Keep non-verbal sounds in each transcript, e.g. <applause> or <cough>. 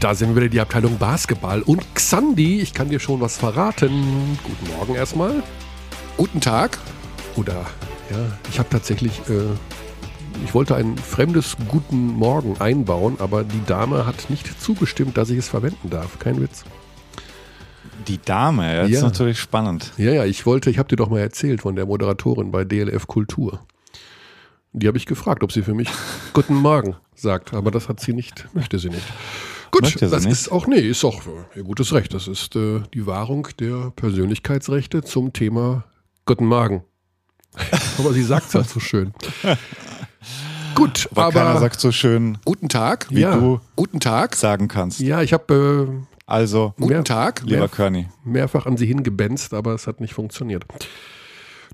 da sind wir wieder die Abteilung Basketball. Und Xandi, ich kann dir schon was verraten. Guten Morgen erstmal. Guten Tag. Oder, ja, ich habe tatsächlich, äh, ich wollte ein fremdes Guten Morgen einbauen, aber die Dame hat nicht zugestimmt, dass ich es verwenden darf. Kein Witz. Die Dame, das Ja. ist natürlich spannend. Ja, ja, ich wollte, ich habe dir doch mal erzählt von der Moderatorin bei DLF Kultur. Die habe ich gefragt, ob sie für mich <laughs> Guten Morgen sagt, aber das hat sie nicht, möchte sie nicht. Gut, das nicht? ist auch, nee, ist auch äh, ihr gutes Recht. Das ist äh, die Wahrung der Persönlichkeitsrechte zum Thema Guten Morgen. <laughs> aber sie sagt es halt so schön. <laughs> Gut, Aber, aber, keiner sagt so schön, Guten Tag. wie Ja. du Guten Tag. sagen kannst. ja, ich habe Also, Guten Mehr- Tag. lieber mehr- Körny, äh, mehrfach an sie hingebenzt, aber es hat nicht funktioniert.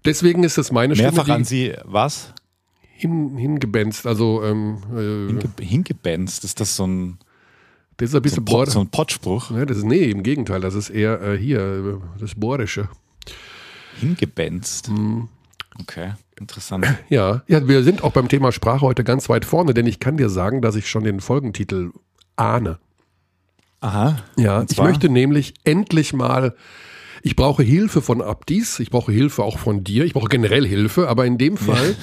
Deswegen ist es meine mehrfach Stimme, an die sie was? hin, hingebenzt. Also ähm, äh, Hinge hingebenzt? Ist das so ein, das ist ein so bisschen ein, Pot, Bord. so ein Pottspruch? Ja, das ist, nee, im Gegenteil, das ist eher äh, hier, äh, das Bordische. Hingebenzt. Mhm. Okay, interessant. <clears throat> Ja, ja, wir sind auch beim Thema Sprache heute ganz weit vorne, denn ich kann dir sagen, dass ich schon den Folgentitel ahne. Aha. Ja, ich möchte nämlich endlich mal, ich brauche Hilfe von Abdis, ich brauche Hilfe auch von dir, ich brauche generell Hilfe, aber in dem Fall,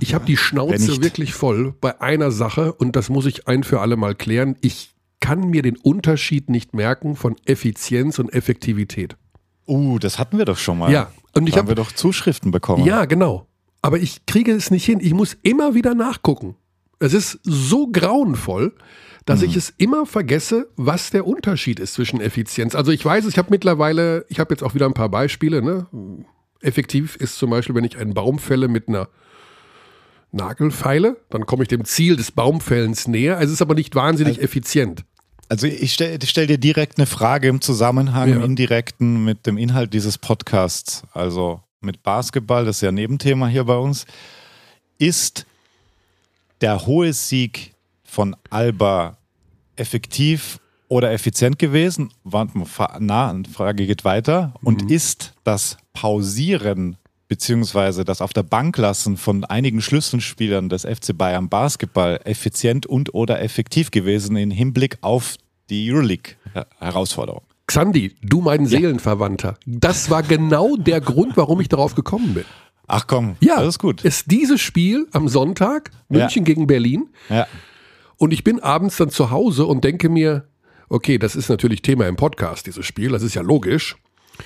ich habe die <laughs> Schnauze wirklich voll bei einer Sache und das muss ich ein für alle Mal klären. Ich kann mir den Unterschied nicht merken von Effizienz und Effektivität. Uh, das hatten wir doch schon mal. Ja, und ich da habe wir doch Zuschriften bekommen. Ja, genau. Aber ich kriege es nicht hin. Ich muss immer wieder nachgucken. Es ist so grauenvoll, dass Mhm. ich es immer vergesse, was der Unterschied ist zwischen Effizienz. Also ich weiß, ich habe mittlerweile, ich habe jetzt auch wieder ein paar Beispiele. Ne? Effektiv ist zum Beispiel, wenn ich einen Baum fälle mit einer Nagelfeile, dann komme ich dem Ziel des Baumfällens näher. Es ist aber nicht wahnsinnig effizient. Also ich stelle stell dir direkt eine Frage im Zusammenhang, Ja. im indirekten mit dem Inhalt dieses Podcasts, also mit Basketball, das ist ja Nebenthema hier bei uns. Ist der hohe Sieg von Alba effektiv oder effizient gewesen? Na, die Frage geht weiter. Und ist das Pausieren beziehungsweise das auf der Bank lassen von einigen Schlüsselspielern des FC Bayern Basketball effizient und oder effektiv gewesen im Hinblick auf die Euroleague-Herausforderung? Xandi, du mein Seelenverwandter, das war genau der Grund, warum ich darauf gekommen bin. Ach komm, Ja, das ist gut. Ist dieses Spiel am Sonntag, München gegen Berlin, Ja. und ich bin abends dann zu Hause und denke mir, okay, das ist natürlich Thema im Podcast, dieses Spiel, das ist ja logisch.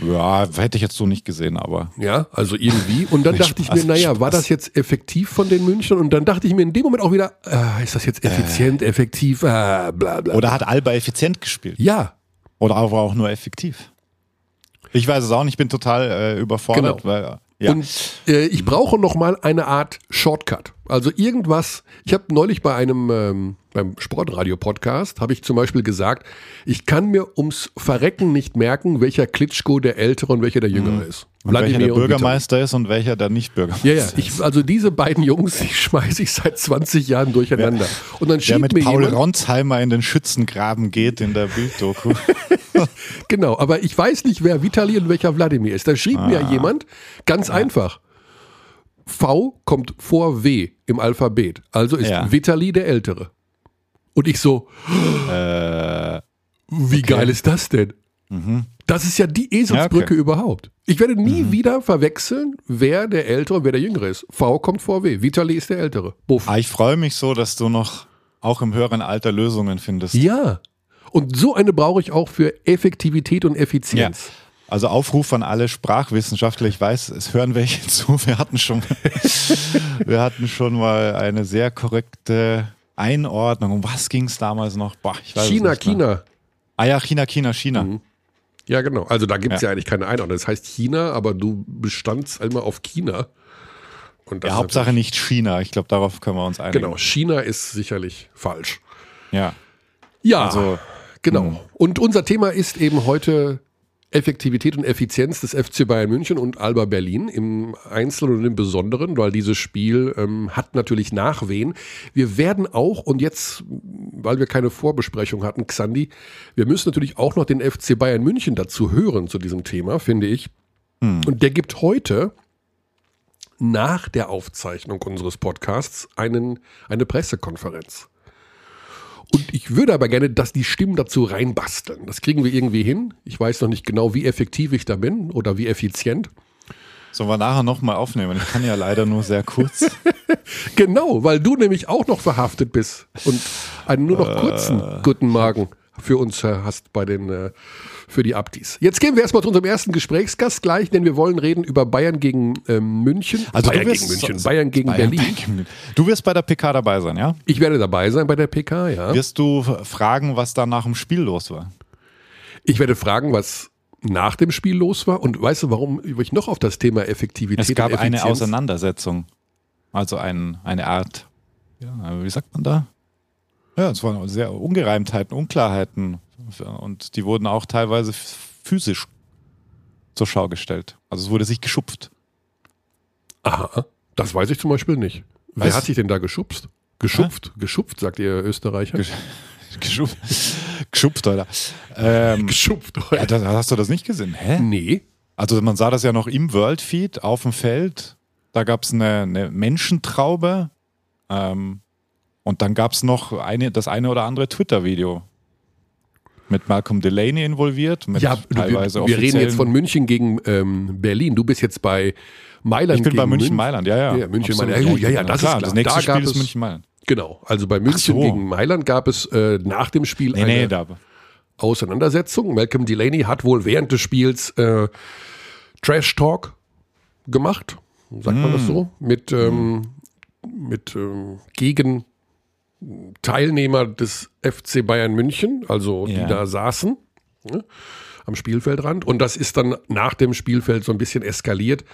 Ja, hätte ich jetzt so nicht gesehen, aber Ja, also irgendwie. Und dann dachte ich Spaß, mir, naja, war Spaß. das jetzt effektiv von den München? Und dann dachte ich mir in dem Moment auch wieder, äh, ist das jetzt effizient, effektiv, äh, bla bla. oder hat Alba effizient gespielt? ja, Oder aber auch nur effektiv? Ich weiß es auch nicht, ich bin total äh, überfordert, Genau. weil ja. Und äh, ich brauche noch mal eine Art Shortcut. Also irgendwas. Ich habe neulich bei einem ähm, beim Sportradio-Podcast habe ich zum Beispiel gesagt, ich kann mir ums Verrecken nicht merken, welcher Klitschko der Ältere und welcher der Jüngere ist. und welcher der. Bürgermeister ist und welcher der nicht Bürgermeister Ja, ja. Ich, also diese beiden Jungs, die <laughs> schmeiße ich seit 20 Jahren durcheinander. Und dann der schiebt mit mir Paul jemand, Ronsheimer in den Schützengraben geht in der Bilddoku. <laughs> Genau, aber ich weiß nicht, wer Vitali und welcher Wladimir ist. Da schrieb mir Ah. jemand ganz einfach. V kommt vor W im Alphabet. Also ist Ja. Vitali der Ältere. Und ich so, äh, wie geil ist das denn? Das ist ja die Eselsbrücke Ja, okay. Mhm. überhaupt. Ich werde nie wieder verwechseln, wer der Ältere und wer der Jüngere ist. V kommt vor W. Vitali ist der Ältere. Buff. ah, ich freue mich so, dass du noch auch im höheren Alter Lösungen findest. Ja. Und so eine brauche ich auch für Effektivität und Effizienz. Also Aufruf an alle Sprachwissenschaftler. Ich weiß, es hören welche <laughs> zu. Wir hatten schon, <laughs> wir hatten schon mal eine sehr korrekte Einordnung. Um was ging es damals noch? Boah, China. China. Ah ja, China, China, China. Mhm. Ja, genau. Also da gibt es ja. Ja. eigentlich keine Einordnung. Das heißt China, aber du bestandst immer auf China. Und Ja, Hauptsache nicht China. Ich glaube, darauf können wir uns einigen. Genau, China ist sicherlich falsch. Ja. Ja, Also, genau. Und unser Thema ist eben heute Effektivität und Effizienz des FC Bayern München und Alba Berlin im Einzelnen und im Besonderen, weil dieses Spiel ähm, hat natürlich Nachwehen. Wir werden auch, und jetzt, weil wir keine Vorbesprechung hatten, Xandi, wir müssen natürlich auch noch den FC Bayern München dazu hören zu diesem Thema, finde ich. Und der gibt heute nach der Aufzeichnung unseres Podcasts einen, eine Pressekonferenz. Und ich würde aber gerne, dass die Stimmen dazu reinbasteln. Das kriegen wir irgendwie hin. Ich weiß noch nicht genau, wie effektiv ich da bin oder wie effizient. Sollen wir nachher nochmal aufnehmen? Ich kann ja leider nur sehr kurz. <laughs> genau, weil du nämlich auch noch verhaftet bist und einen nur noch kurzen äh, guten Magen für uns äh, hast bei den äh, für die Abdis. Jetzt gehen wir erstmal zu unserem ersten Gesprächsgast gleich, denn wir wollen reden über Bayern gegen ähm, München. Also Bayern gegen München, Bayern gegen Bayern Berlin. Gegen, du wirst bei der PK dabei sein, ja? Ich werde dabei sein bei der PK, ja. Wirst du fragen, was da nach dem Spiel los war? Ich werde fragen, was nach dem Spiel los war und weißt du, warum ich noch auf das Thema Effektivität Es gab eine Auseinandersetzung, also ein, eine Art, ja, wie sagt man da? Ja, es waren sehr Ungereimtheiten, Unklarheiten und die wurden auch teilweise physisch zur Schau gestellt. Also es wurde sich geschupft. Aha, das weiß ich zum Beispiel nicht. Wer Weiß- hat sich denn da geschubst? Geschupft, geschupft, sagt ihr Österreicher. Gesch- <laughs> Geschupft, geschupft Alter. Ähm, geschupft, ja, das, hast du das nicht gesehen? Hä? Nee. Also man sah das ja noch im Worldfeed auf dem Feld. Da gab es eine, eine Menschentraube. Ähm, und dann gab es noch eine, das eine oder andere Twitter-Video, mit Malcolm Delaney involviert. Mit ja, teilweise wir, wir reden jetzt von München gegen ähm, Berlin. Du bist jetzt bei Mailand. Ich bin bei München Mailand, ja, ja. ja München Mailand. Ja, ja, ja, das klar, ist klar. Das nächste da Spiel ist München Mailand. Genau, also bei München so. gegen Mailand gab es äh, nach dem Spiel nee, eine nee, Auseinandersetzung. Malcolm Delaney hat wohl während des Spiels äh, Trash Talk gemacht, sagt mm. man das mm. so, mit, ähm, mit ähm, gegen Teilnehmer des FC Bayern München, also die da saßen ne, am Spielfeldrand. Und das ist dann nach dem Spielfeld so ein bisschen eskaliert.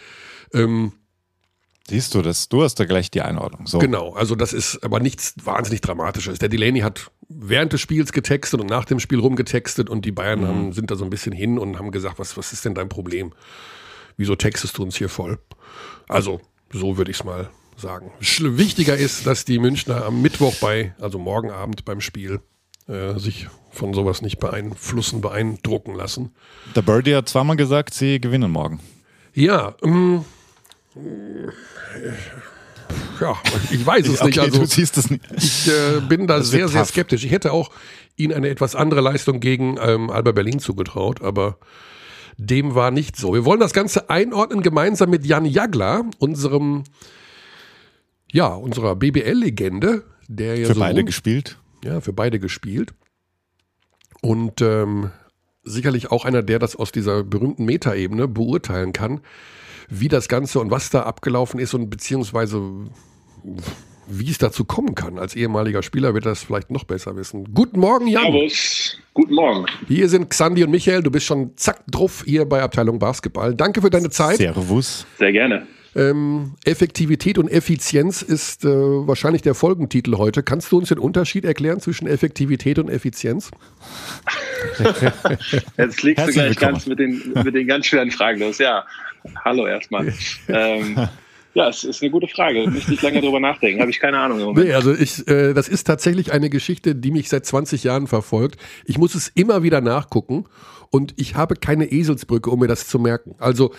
Ähm, Siehst du das? Du hast da gleich die Einordnung. So. Genau, also das ist aber nichts wahnsinnig Dramatisches. Der Delaney hat während des Spiels getextet und nach dem Spiel rumgetextet und die Bayern mhm. haben, sind da so ein bisschen hin und haben gesagt, was, was ist denn dein Problem? Wieso textest du uns hier voll? Also, so würde ich es mal sagen. Wichtiger ist, dass die Münchner am Mittwoch bei, also morgen Abend beim Spiel, äh, sich von sowas nicht beeinflussen, beeindrucken lassen. Der Birdie hat zweimal gesagt, sie gewinnen morgen. Ja, ähm, ja, ich weiß es <laughs> okay, nicht. Also, du siehst es nicht. Ich äh, bin da sehr, sehr skeptisch. Ich hätte auch ihnen eine etwas andere Leistung gegen ähm, Alba Berlin zugetraut, aber dem war nicht so. Wir wollen das Ganze einordnen gemeinsam mit Jan Jagler, unserem, ja, unserer BBL-Legende, der ja für so beide gespielt. Ja, für beide gespielt. Und ähm, sicherlich auch einer, der das aus dieser berühmten Metaebene beurteilen kann wie das Ganze und was da abgelaufen ist und beziehungsweise wie es dazu kommen kann. Als ehemaliger Spieler wird das vielleicht noch besser wissen. Guten Morgen, Jan. Servus. Guten Morgen. Hier sind Xandi und Michael. Du bist schon zack drauf hier bei Abteilung Basketball. Danke für deine Zeit. Servus. Sehr gerne. Ähm, Effektivität und Effizienz ist äh, wahrscheinlich der Folgentitel heute. Kannst du uns den Unterschied erklären zwischen Effektivität und Effizienz? <laughs> Jetzt legst du gleich ganz mit den, mit den ganz schweren Fragen los. Ja, hallo erstmal. <laughs> ähm, ja, es ist eine gute Frage. Müsste ich länger drüber nachdenken. Habe ich keine Ahnung im Moment. Nee, also ich, äh, das ist tatsächlich eine Geschichte, die mich seit 20 Jahren verfolgt. Ich muss es immer wieder nachgucken und ich habe keine Eselsbrücke, um mir das zu merken. Also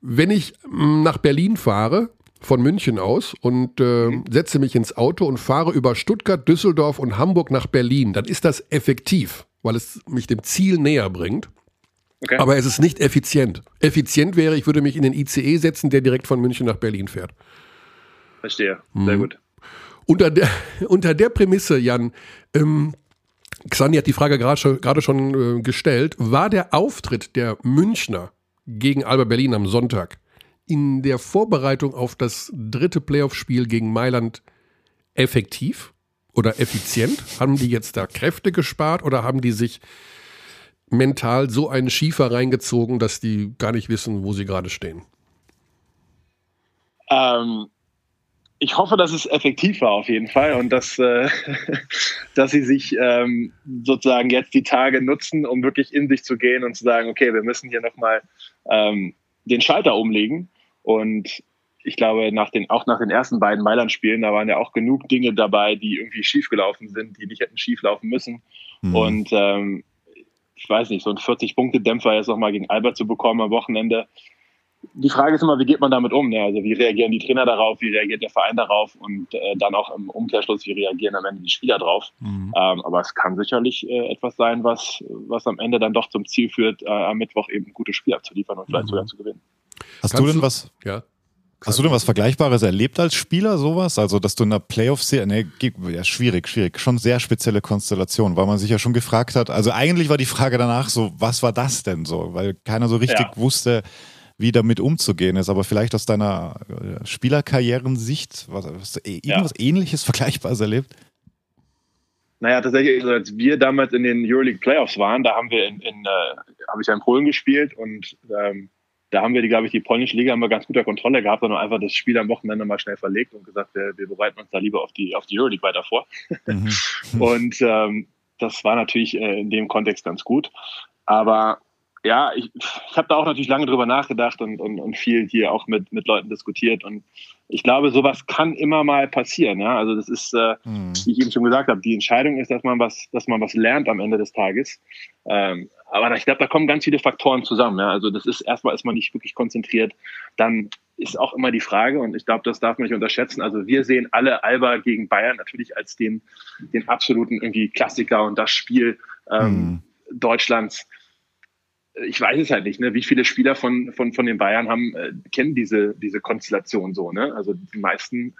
wenn ich mm, nach Berlin fahre, von München aus und äh, mhm. setze mich ins Auto und fahre über Stuttgart, Düsseldorf und Hamburg nach Berlin, dann ist das effektiv, weil es mich dem Ziel näher bringt. Okay. Aber es ist nicht effizient. Effizient wäre, ich würde mich in den ICE setzen, der direkt von München nach Berlin fährt. Verstehe. Sehr mhm. gut. Unter der, <laughs> unter der Prämisse, Jan, ähm, Xani hat die Frage gerade schon, schon äh, gestellt, war der Auftritt der Münchner gegen Alba Berlin am Sonntag in der Vorbereitung auf das dritte Playoff-Spiel gegen Mailand effektiv oder effizient? Haben die jetzt da Kräfte gespart oder haben die sich mental so einen Schiefer reingezogen, dass die gar nicht wissen, wo sie gerade stehen? Ähm, ich hoffe, dass es effektiv war auf jeden Fall und dass, äh, <laughs> dass sie sich ähm, sozusagen jetzt die Tage nutzen, um wirklich in sich zu gehen und zu sagen, okay, wir müssen hier nochmal ähm, den Schalter umlegen. Und ich glaube, nach den, auch nach den ersten beiden Mailand-Spielen, da waren ja auch genug Dinge dabei, die irgendwie schiefgelaufen sind, die nicht hätten schieflaufen müssen. Mhm. Und ähm, ich weiß nicht, so ein 40-Punkte-Dämpfer jetzt nochmal gegen Albert zu bekommen am Wochenende, die Frage ist immer, wie geht man damit um? Ne? Also wie reagieren die Trainer darauf, wie reagiert der Verein darauf und äh, dann auch im Umkehrschluss, wie reagieren am Ende die Spieler drauf? Mhm. Ähm, aber es kann sicherlich äh, etwas sein, was, was am Ende dann doch zum Ziel führt, äh, am Mittwoch eben gute Spiele abzuliefern und vielleicht mhm. sogar zu gewinnen. Hast Kannst du denn was? Ja. Hast du denn was Vergleichbares erlebt als Spieler, sowas? Also, dass du in der Playoff-Serie, ne, ja, schwierig, schwierig, schon sehr spezielle Konstellation, weil man sich ja schon gefragt hat, also eigentlich war die Frage danach so, was war das denn so? Weil keiner so richtig ja. wusste, wie damit umzugehen ist. Aber vielleicht aus deiner äh, Spielerkarrierensicht, was, hast du irgendwas ja. ähnliches, <laughs> Vergleichbares erlebt? Naja, tatsächlich, also als wir damals in den Euroleague Playoffs waren, da haben wir in, in äh, habe ich ja in Polen gespielt und ähm, da haben wir die, glaube ich, die polnische Liga immer ganz guter Kontrolle gehabt und einfach das Spiel am Wochenende mal schnell verlegt und gesagt, wir, wir bereiten uns da lieber auf die, auf die Euroleague weiter vor. Mhm. <laughs> und ähm, das war natürlich äh, in dem Kontext ganz gut. Aber ja, ich, ich habe da auch natürlich lange drüber nachgedacht und, und, und viel hier auch mit, mit Leuten diskutiert. Und ich glaube, sowas kann immer mal passieren. Ja? Also das ist, äh, mhm. wie ich eben schon gesagt habe, die Entscheidung ist, dass man was, dass man was lernt am Ende des Tages. Ähm, aber ich glaube, da kommen ganz viele Faktoren zusammen. Ja? Also das ist erstmal ist man nicht wirklich konzentriert. Dann ist auch immer die Frage, und ich glaube, das darf man nicht unterschätzen. Also wir sehen alle Alba gegen Bayern natürlich als den, den absoluten irgendwie Klassiker und das Spiel ähm, mhm. Deutschlands ich weiß es halt nicht, ne? wie viele Spieler von, von, von den Bayern haben, äh, kennen diese, diese Konstellation so. Ne? Also die meisten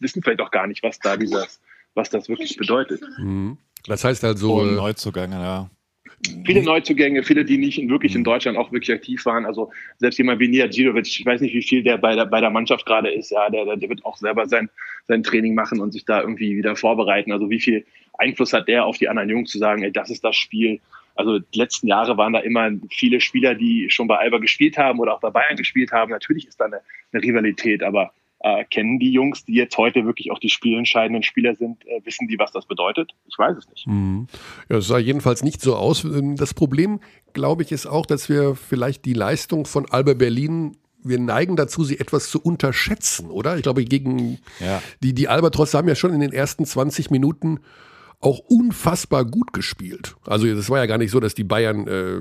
wissen vielleicht auch gar nicht, was da dieses, was das wirklich bedeutet. Mhm. Das heißt also. Oh, Neuzugänge, ja. Viele Neuzugänge, viele, die nicht in, wirklich in mhm. Deutschland auch wirklich aktiv waren. Also selbst jemand wie Nia Dzirovic, ich weiß nicht, wie viel der bei der, bei der Mannschaft gerade ist. Ja, der, der wird auch selber sein, sein Training machen und sich da irgendwie wieder vorbereiten. Also wie viel Einfluss hat der auf die anderen Jungs zu sagen, ey, das ist das Spiel, also die letzten Jahre waren da immer viele Spieler, die schon bei Alba gespielt haben oder auch bei Bayern gespielt haben. Natürlich ist da eine, eine Rivalität, aber äh, kennen die Jungs, die jetzt heute wirklich auch die spielentscheidenden Spieler sind, äh, wissen die, was das bedeutet? Ich weiß es nicht. Mhm. Ja, es sah jedenfalls nicht so aus. Ähm, das Problem, glaube ich, ist auch, dass wir vielleicht die Leistung von Alba Berlin wir neigen dazu, sie etwas zu unterschätzen, oder? Ich glaube, gegen ja. die, die Albatross haben ja schon in den ersten 20 Minuten auch unfassbar gut gespielt. Also es war ja gar nicht so, dass die Bayern, äh,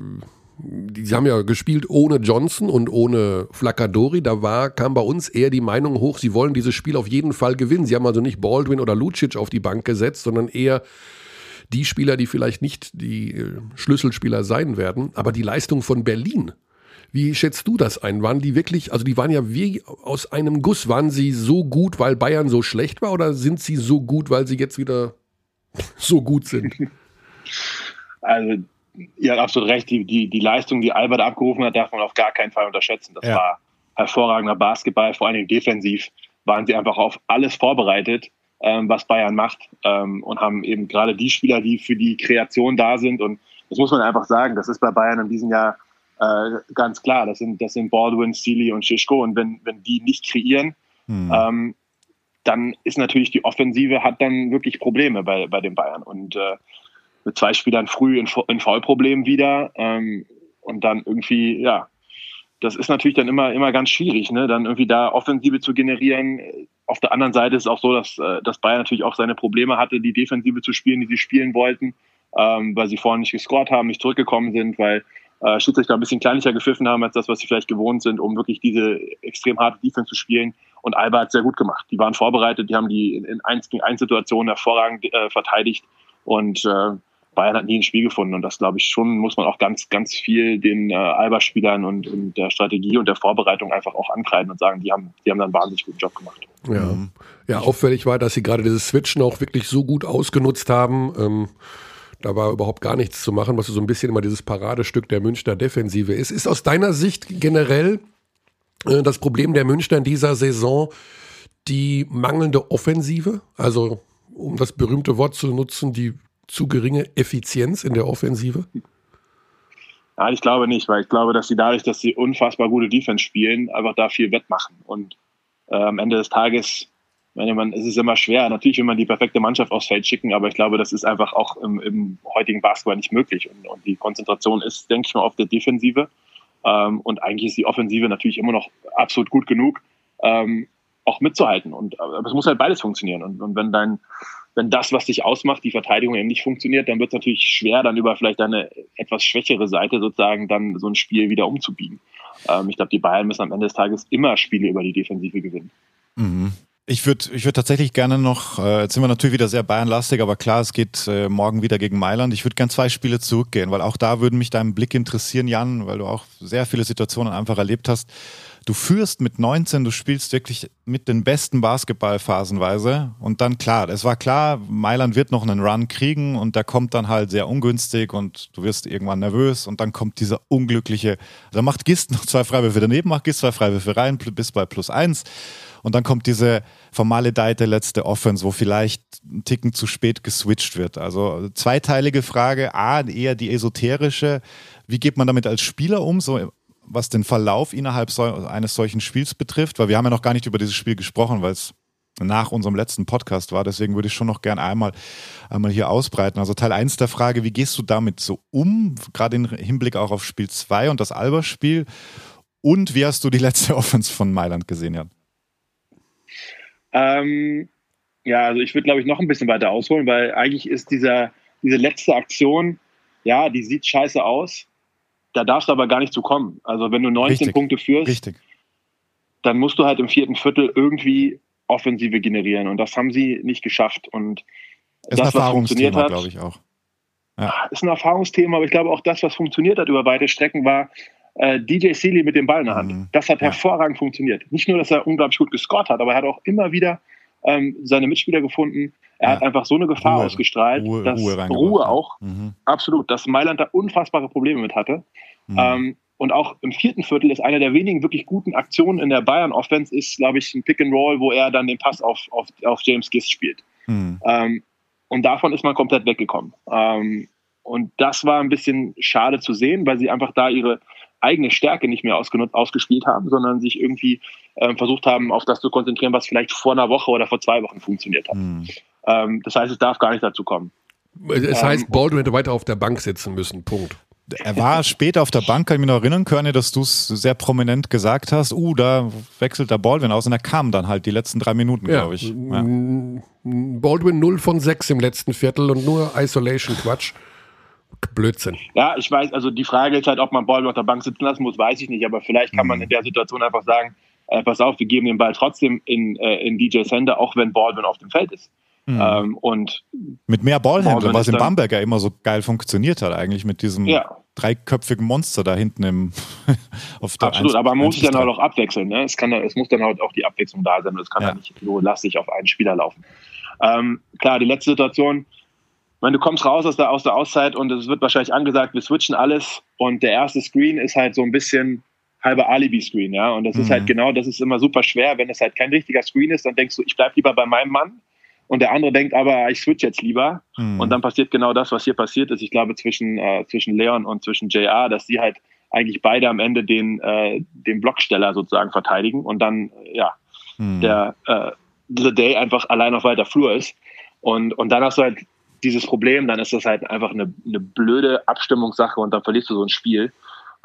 die, die haben ja gespielt ohne Johnson und ohne Flaccadori. Da war, kam bei uns eher die Meinung hoch, sie wollen dieses Spiel auf jeden Fall gewinnen. Sie haben also nicht Baldwin oder Lucic auf die Bank gesetzt, sondern eher die Spieler, die vielleicht nicht die äh, Schlüsselspieler sein werden. Aber die Leistung von Berlin, wie schätzt du das ein? Waren die wirklich, also die waren ja wie aus einem Guss, waren sie so gut, weil Bayern so schlecht war oder sind sie so gut, weil sie jetzt wieder <laughs> so gut sind. Also, ihr habt absolut recht. Die, die, die Leistung, die Albert abgerufen hat, darf man auf gar keinen Fall unterschätzen. Das ja. war hervorragender Basketball, vor allem defensiv waren sie einfach auf alles vorbereitet, ähm, was Bayern macht ähm, und haben eben gerade die Spieler, die für die Kreation da sind und das muss man einfach sagen, das ist bei Bayern in diesem Jahr äh, ganz klar. Das sind, das sind Baldwin, Sealy und Schischko und wenn, wenn die nicht kreieren, hm. ähm, dann ist natürlich die Offensive hat dann wirklich Probleme bei, bei den Bayern. Und äh, mit zwei Spielern früh in, in Foulproblemen wieder ähm, und dann irgendwie, ja, das ist natürlich dann immer, immer ganz schwierig, ne? dann irgendwie da Offensive zu generieren. Auf der anderen Seite ist es auch so, dass, äh, dass Bayern natürlich auch seine Probleme hatte, die Defensive zu spielen, die sie spielen wollten, ähm, weil sie vorhin nicht gescored haben, nicht zurückgekommen sind, weil äh, Schiedsrichter ein bisschen kleinlicher gepfiffen haben als das, was sie vielleicht gewohnt sind, um wirklich diese extrem harte Defense zu spielen. Und Alba hat sehr gut gemacht. Die waren vorbereitet, die haben die in 1 gegen 1 Situationen hervorragend äh, verteidigt und äh, Bayern hat nie ein Spiel gefunden. Und das glaube ich schon, muss man auch ganz, ganz viel den äh, Alba-Spielern und, und der Strategie und der Vorbereitung einfach auch ankreiden und sagen, die haben, die haben dann einen wahnsinnig guten Job gemacht. Ja, ja auffällig war, dass sie gerade dieses Switchen auch wirklich so gut ausgenutzt haben. Ähm da war überhaupt gar nichts zu machen, was so ein bisschen immer dieses Paradestück der Münchner Defensive ist. Ist aus deiner Sicht generell das Problem der Münchner in dieser Saison die mangelnde Offensive? Also, um das berühmte Wort zu nutzen, die zu geringe Effizienz in der Offensive? Ja, ich glaube nicht, weil ich glaube, dass sie dadurch, dass sie unfassbar gute Defense spielen, einfach da viel wettmachen. Und äh, am Ende des Tages meine, man, es ist immer schwer. Natürlich will man die perfekte Mannschaft aufs Feld schicken, aber ich glaube, das ist einfach auch im, im heutigen Basketball nicht möglich. Und, und, die Konzentration ist, denke ich mal, auf der Defensive. Ähm, und eigentlich ist die Offensive natürlich immer noch absolut gut genug, ähm, auch mitzuhalten. Und aber es muss halt beides funktionieren. Und, und wenn dein, wenn das, was dich ausmacht, die Verteidigung eben nicht funktioniert, dann wird es natürlich schwer, dann über vielleicht eine etwas schwächere Seite sozusagen dann so ein Spiel wieder umzubiegen. ähm, ich glaube, die Bayern müssen am Ende des Tages immer Spiele über die Defensive gewinnen. Mhm. Ich würde ich würd tatsächlich gerne noch, äh, jetzt sind wir natürlich wieder sehr Bayernlastig, aber klar, es geht äh, morgen wieder gegen Mailand. Ich würde gerne zwei Spiele zurückgehen, weil auch da würden mich dein Blick interessieren, Jan, weil du auch sehr viele Situationen einfach erlebt hast. Du führst mit 19, du spielst wirklich mit den besten Basketball phasenweise und dann klar, es war klar, Mailand wird noch einen Run kriegen und der kommt dann halt sehr ungünstig und du wirst irgendwann nervös und dann kommt dieser unglückliche, da macht Gist noch zwei Freiwürfe daneben, macht Gist zwei Freiwürfe rein, bis bei plus eins und dann kommt diese vermaledeite letzte Offense, wo vielleicht ein Ticken zu spät geswitcht wird. Also zweiteilige Frage. A, eher die esoterische. Wie geht man damit als Spieler um, so was den Verlauf innerhalb so, eines solchen Spiels betrifft? Weil wir haben ja noch gar nicht über dieses Spiel gesprochen, weil es nach unserem letzten Podcast war. Deswegen würde ich schon noch gern einmal, einmal hier ausbreiten. Also Teil 1 der Frage, wie gehst du damit so um, gerade im Hinblick auch auf Spiel 2 und das Alba-Spiel? Und wie hast du die letzte <laughs> Offense von Mailand gesehen, Jan? Ähm, ja, also ich würde, glaube ich, noch ein bisschen weiter ausholen, weil eigentlich ist dieser, diese letzte Aktion, ja, die sieht scheiße aus. Da darfst du aber gar nicht zu kommen. Also wenn du 19 Richtig. Punkte führst, Richtig. dann musst du halt im vierten Viertel irgendwie Offensive generieren. Und das haben sie nicht geschafft. Und ist das, was funktioniert hat, glaube ich auch. Ja. Ist ein Erfahrungsthema, aber ich glaube auch das, was funktioniert hat über weite Strecken, war äh, DJ Sealy mit dem Ball in der Hand. Mhm. Das hat ja. hervorragend funktioniert. Nicht nur, dass er unglaublich gut gescored hat, aber er hat auch immer wieder ähm, seine Mitspieler gefunden. Er ja. hat einfach so eine Gefahr Ruhe, ausgestrahlt, Ruhe, dass Ruhe, Ruhe auch, mhm. absolut, dass Mailand da unfassbare Probleme mit hatte. Mhm. Ähm, und auch im vierten Viertel ist eine der wenigen wirklich guten Aktionen in der Bayern-Offense, ist, glaube ich, ein Pick and Roll, wo er dann den Pass auf, auf, auf James Gist spielt. Mhm. Ähm, und davon ist man komplett weggekommen. Ähm, und das war ein bisschen schade zu sehen, weil sie einfach da ihre, eigene Stärke nicht mehr ausgenutzt, ausgespielt haben, sondern sich irgendwie äh, versucht haben, auf das zu konzentrieren, was vielleicht vor einer Woche oder vor zwei Wochen funktioniert hat. Mhm. Ähm, das heißt, es darf gar nicht dazu kommen. Es heißt, ähm, Baldwin hätte weiter auf der Bank sitzen müssen. Punkt. Er war später auf der Bank, kann ich mich noch erinnern, Körne, dass du es sehr prominent gesagt hast. Uh, da wechselt der Baldwin aus und er kam dann halt die letzten drei Minuten, ja. glaube ich. Ja. Baldwin 0 von 6 im letzten Viertel und nur Isolation-Quatsch. Blödsinn. Ja, ich weiß, also die Frage ist halt, ob man Baldwin auf der Bank sitzen lassen muss, weiß ich nicht, aber vielleicht kann man mhm. in der Situation einfach sagen, äh, pass auf, wir geben den Ball trotzdem in, äh, in DJs Hände, auch wenn Baldwin auf dem Feld ist. Mhm. Ähm, und mit mehr Ballhändlern, was in Bamberg ja immer so geil funktioniert hat, eigentlich mit diesem ja. dreiköpfigen Monster da hinten im <laughs> auf der Absolut, 1, aber man muss sich dann halt auch abwechseln. Ne? Es, kann, es muss dann halt auch die Abwechslung da sein. Es kann ja. nicht nur lastig auf einen Spieler laufen. Ähm, klar, die letzte Situation, meine, du kommst raus aus der, aus der Auszeit und es wird wahrscheinlich angesagt, wir switchen alles und der erste Screen ist halt so ein bisschen halber Alibi-Screen, ja. Und das mhm. ist halt mhm. genau, das ist immer super schwer, wenn es halt kein richtiger Screen ist, dann denkst du, ich bleib lieber bei meinem Mann. Und der andere denkt aber, ich switch jetzt lieber. Mhm. Und dann passiert genau das, was hier passiert ist. Ich glaube, zwischen, äh, zwischen Leon und zwischen JR, dass die halt eigentlich beide am Ende den, äh, den Blocksteller sozusagen verteidigen und dann, äh, ja, mhm. der äh, The Day einfach allein auf weiter Flur ist. Und, und dann hast du halt dieses Problem, dann ist das halt einfach eine, eine blöde Abstimmungssache und dann verlierst du so ein Spiel.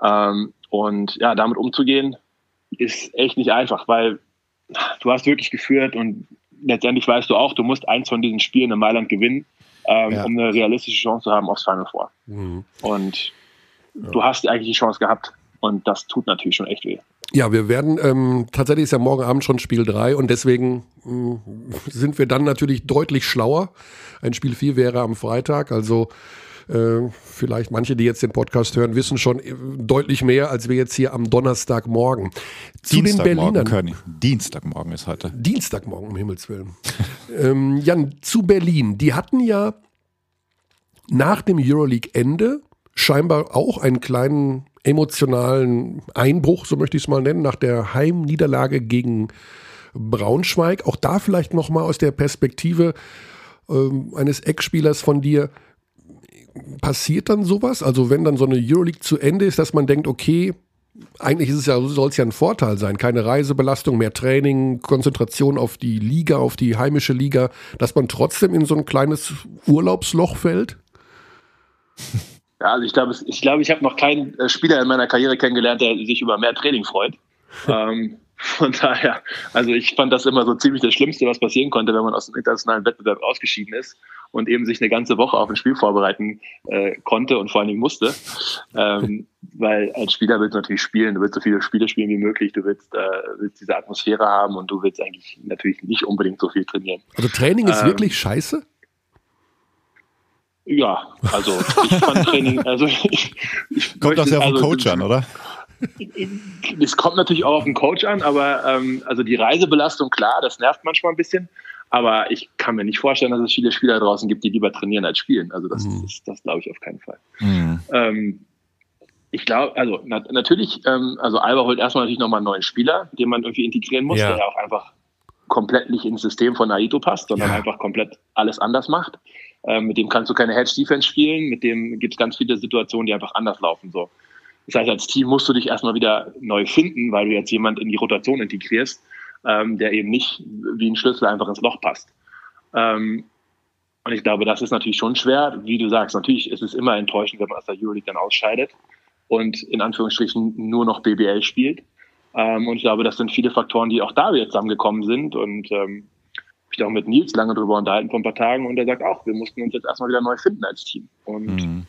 Ähm, und ja, damit umzugehen, ist echt nicht einfach, weil du hast wirklich geführt und letztendlich weißt du auch, du musst eins von diesen Spielen in Mailand gewinnen, ähm, ja. um eine realistische Chance zu haben aufs Final Four. Mhm. Und ja. du hast eigentlich die Chance gehabt und das tut natürlich schon echt weh. Ja, wir werden, ähm, tatsächlich ist ja morgen Abend schon Spiel 3 und deswegen mh, sind wir dann natürlich deutlich schlauer. Ein Spiel 4 wäre am Freitag, also äh, vielleicht manche, die jetzt den Podcast hören, wissen schon äh, deutlich mehr, als wir jetzt hier am Donnerstagmorgen. Zu den Berlinern. Körny. Dienstagmorgen ist heute. Dienstagmorgen, um Himmels Willen. <laughs> ähm, Jan, zu Berlin. Die hatten ja nach dem Euroleague-Ende scheinbar auch einen kleinen emotionalen Einbruch, so möchte ich es mal nennen, nach der Heimniederlage gegen Braunschweig. Auch da vielleicht nochmal aus der Perspektive ähm, eines Eckspielers von dir. Passiert dann sowas? Also wenn dann so eine Euroleague zu Ende ist, dass man denkt, okay, eigentlich ist es ja, soll es ja ein Vorteil sein. Keine Reisebelastung, mehr Training, Konzentration auf die Liga, auf die heimische Liga, dass man trotzdem in so ein kleines Urlaubsloch fällt? <laughs> Ja, also ich glaube, ich, glaube, ich habe noch keinen äh, Spieler in meiner Karriere kennengelernt, der sich über mehr Training freut. <laughs> ähm, Von daher, also ich fand das immer so ziemlich das Schlimmste, was passieren konnte, wenn man aus dem internationalen Wettbewerb ausgeschieden ist und eben sich eine ganze Woche auf ein Spiel vorbereiten äh, konnte und vor allen Dingen musste. Ähm, <laughs> weil als Spieler willst du natürlich spielen, du willst so viele Spiele spielen wie möglich, du willst, äh, willst diese Atmosphäre haben und du willst eigentlich natürlich nicht unbedingt so viel trainieren. Also Training ist ähm, wirklich scheiße? Ja, also ich fand Training, also ich, ich Kommt das ja auf den also, Coach an, oder? Es kommt natürlich auch auf den Coach an, aber ähm, also die Reisebelastung, klar, das nervt manchmal ein bisschen. Aber ich kann mir nicht vorstellen, dass es viele Spieler draußen gibt, die lieber trainieren als spielen. Also das, mhm. das, das glaube ich auf keinen Fall. Mhm. Ähm, ich glaube, also na, natürlich, ähm, also Alba holt erstmal natürlich nochmal einen neuen Spieler, den man irgendwie integrieren muss, ja. der auch einfach komplett nicht ins System von Naito passt, sondern ja. einfach komplett alles anders macht. Ähm, mit dem kannst du keine Hedge-Defense spielen, mit dem gibt es ganz viele Situationen, die einfach anders laufen. So. Das heißt, als Team musst du dich erstmal wieder neu finden, weil du jetzt jemand in die Rotation integrierst, ähm, der eben nicht wie ein Schlüssel einfach ins Loch passt. Ähm, und ich glaube, das ist natürlich schon schwer. Wie du sagst, natürlich ist es immer enttäuschend, wenn man aus der Euroleague dann ausscheidet und in Anführungsstrichen nur noch BBL spielt. Ähm, und ich glaube, das sind viele Faktoren, die auch da wieder zusammengekommen sind. Und ähm, ich auch mit Nils lange drüber unterhalten vor ein paar Tagen und er sagt auch, wir mussten uns jetzt erstmal wieder neu finden als Team. Und mhm.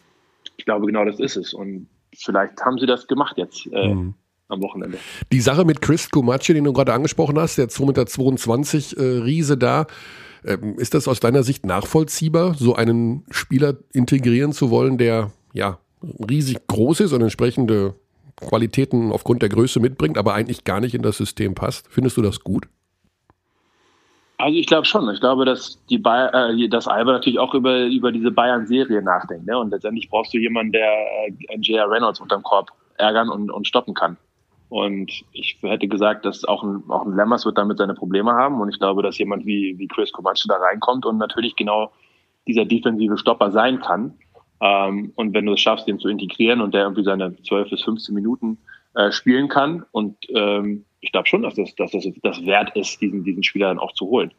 ich glaube, genau das ist es. Und vielleicht haben sie das gemacht jetzt. Äh, mhm am Wochenende. Die Sache mit Chris Kumacci, den du gerade angesprochen hast, der 2,22 Meter äh, Riese da, ähm, ist das aus deiner Sicht nachvollziehbar, so einen Spieler integrieren zu wollen, der ja riesig groß ist und entsprechende Qualitäten aufgrund der Größe mitbringt, aber eigentlich gar nicht in das System passt? Findest du das gut? Also ich glaube schon. Ich glaube, dass die Bayer, äh, dass Alba natürlich auch über, über diese Bayern-Serie nachdenkt. Ne? Und letztendlich brauchst du jemanden, der äh, J.R. Reynolds unterm Korb ärgern und, und stoppen kann. Und ich hätte gesagt, dass auch ein, auch ein Lammers wird damit seine Probleme haben. Und ich glaube, dass jemand wie, wie Chris Comanche da reinkommt und natürlich genau dieser defensive Stopper sein kann. Ähm, und wenn du es schaffst, den zu integrieren und der irgendwie seine 12 bis 15 Minuten äh, spielen kann. Und ähm, ich glaube schon, dass das, dass das das wert ist, diesen, diesen Spieler dann auch zu holen.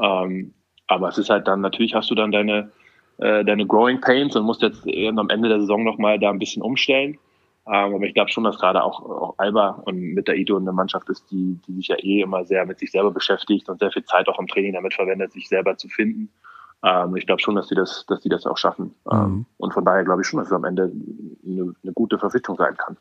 Ähm, aber es ist halt dann, natürlich hast du dann deine, äh, deine Growing Pains und musst jetzt am Ende der Saison nochmal da ein bisschen umstellen. Ähm, aber ich glaube schon, dass gerade auch, auch Alba und mit der Ido eine Mannschaft ist, die, die sich ja eh immer sehr mit sich selber beschäftigt und sehr viel Zeit auch im Training damit verwendet, sich selber zu finden. Ähm, ich glaube schon, dass sie das, dass die das auch schaffen. Ähm, mhm. und von daher glaube ich schon, dass es am Ende eine, eine, gute Verpflichtung sein kann.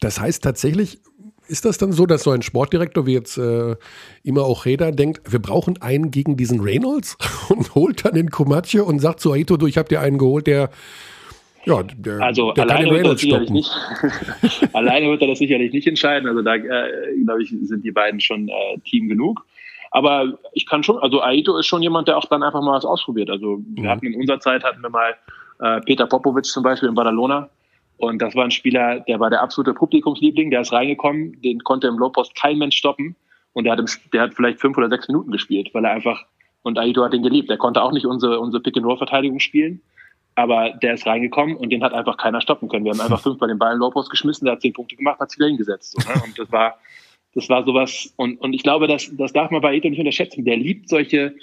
Das heißt tatsächlich, ist das dann so, dass so ein Sportdirektor wie jetzt äh, immer auch Reda denkt, wir brauchen einen gegen diesen Reynolds <laughs> und holt dann den Komatje und sagt zu Aito, du, ich habe dir einen geholt, der ja, der, also der alleine wird, das sicherlich nicht, <laughs> alleine wird er das sicherlich nicht entscheiden. Also da äh, glaube ich, sind die beiden schon äh, Team genug. Aber ich kann schon, also Aito ist schon jemand, der auch dann einfach mal was ausprobiert. Also wir mhm. hatten in unserer Zeit hatten wir mal äh, Peter Popovic zum Beispiel in Badalona. Und das war ein Spieler, der war der absolute Publikumsliebling, der ist reingekommen, den konnte im Lowpost kein Mensch stoppen. Und der hat, im, der hat vielleicht fünf oder sechs Minuten gespielt, weil er einfach, und Aito hat den geliebt. Der konnte auch nicht unsere, unsere Pick-and-Roll-Verteidigung spielen. Aber der ist reingekommen und den hat einfach keiner stoppen können. Wir haben einfach <laughs> fünfmal den Ball in Lowpost geschmissen, der hat zehn Punkte gemacht, hat sich wieder hingesetzt. So, ne? Und das war, das war sowas, und, und ich glaube, das, das darf man bei Eto nicht unterschätzen. Der liebt solche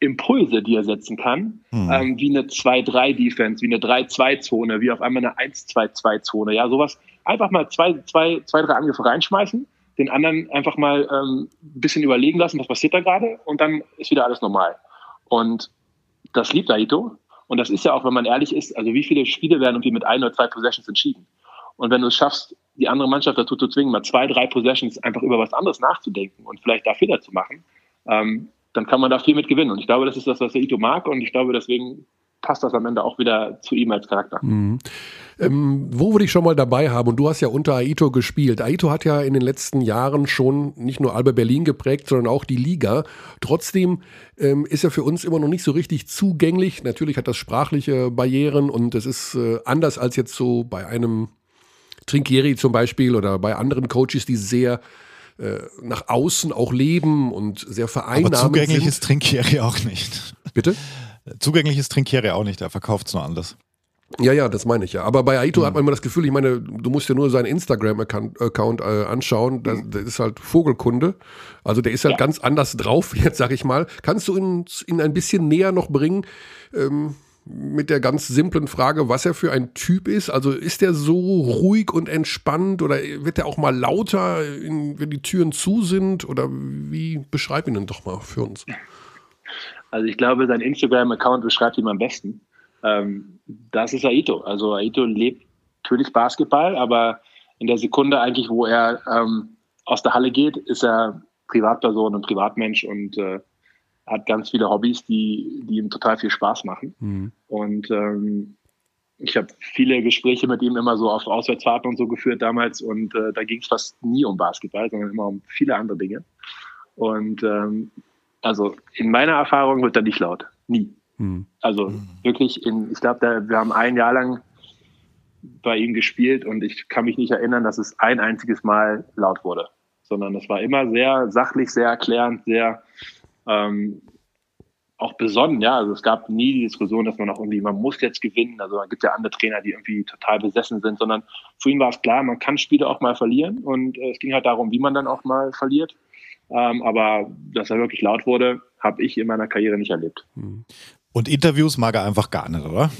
Impulse, die er setzen kann, hm. ähm, wie eine 2-3-Defense, wie eine 3-2-Zone, wie auf einmal eine 1-2-2-Zone, ja, sowas. Einfach mal zwei, zwei, zwei, drei Angriffe reinschmeißen, den anderen einfach mal ähm, ein bisschen überlegen lassen, was passiert da gerade, und dann ist wieder alles normal. Und das liebt Aito. Und das ist ja auch, wenn man ehrlich ist, also wie viele Spiele werden irgendwie mit ein oder zwei Possessions entschieden? Und wenn du es schaffst, die andere Mannschaft dazu zu zwingen, mal zwei, drei Possessions einfach über was anderes nachzudenken und vielleicht da Fehler zu machen, ähm, dann kann man da viel mit gewinnen. Und ich glaube, das ist das, was der Ito mag. Und ich glaube, deswegen passt das am Ende auch wieder zu ihm als Charakter. Mhm. Ähm, wo würde ich schon mal dabei haben? Und du hast ja unter Aito gespielt. Aito hat ja in den letzten Jahren schon nicht nur Alba Berlin geprägt, sondern auch die Liga. Trotzdem ähm, ist er für uns immer noch nicht so richtig zugänglich. Natürlich hat das sprachliche Barrieren und es ist äh, anders als jetzt so bei einem Trinkieri zum Beispiel oder bei anderen Coaches, die sehr äh, nach außen auch leben und sehr vereinnahmend Aber zugänglich sind. ist Trinkieri auch nicht. Bitte? Zugänglich ist Trinkieri auch nicht, er verkauft es nur anders. Ja, ja, das meine ich ja. Aber bei Aito mhm. hat man immer das Gefühl, ich meine, du musst ja nur seinen Instagram-Account äh, anschauen. Das, das, ist halt Vogelkunde. Also der ist halt ja. ganz anders drauf, <laughs> jetzt sag ich mal. Kannst du ihn, ihn ein bisschen näher noch bringen? Ähm, mit der ganz simplen Frage, was er für ein Typ ist. Also ist er so ruhig und entspannt oder wird er auch mal lauter, wenn die Türen zu sind? Oder wie beschreib ihn denn doch mal für uns? Also ich glaube, sein Instagram-Account beschreibt ihn am besten. Ähm, das ist Aito. Also Aito lebt natürlich Basketball, aber in der Sekunde eigentlich, wo er ähm, aus der Halle geht, ist er Privatperson und Privatmensch und äh, hat ganz viele Hobbys, die, die ihm total viel Spaß machen. Mhm. Und ähm, ich habe viele Gespräche mit ihm immer so auf Auswärtsfahrten und so geführt damals und äh, da ging es fast nie um Basketball, sondern immer um viele andere Dinge. Und ähm, also in meiner Erfahrung wird er nicht laut. Nie. Mhm. Also mhm. wirklich in, ich glaube, wir haben ein Jahr lang bei ihm gespielt und ich kann mich nicht erinnern, dass es ein einziges Mal laut wurde, sondern es war immer sehr sachlich, sehr erklärend, sehr ähm, auch besonnen, ja. Also es gab nie die Diskussion, dass man auch irgendwie, man muss jetzt gewinnen. Also da gibt ja andere Trainer, die irgendwie total besessen sind, sondern für ihn war es klar, man kann Spiele auch mal verlieren und äh, es ging halt darum, wie man dann auch mal verliert. Ähm, aber dass er wirklich laut wurde, habe ich in meiner Karriere nicht erlebt. Und Interviews mag er einfach gar nicht, oder?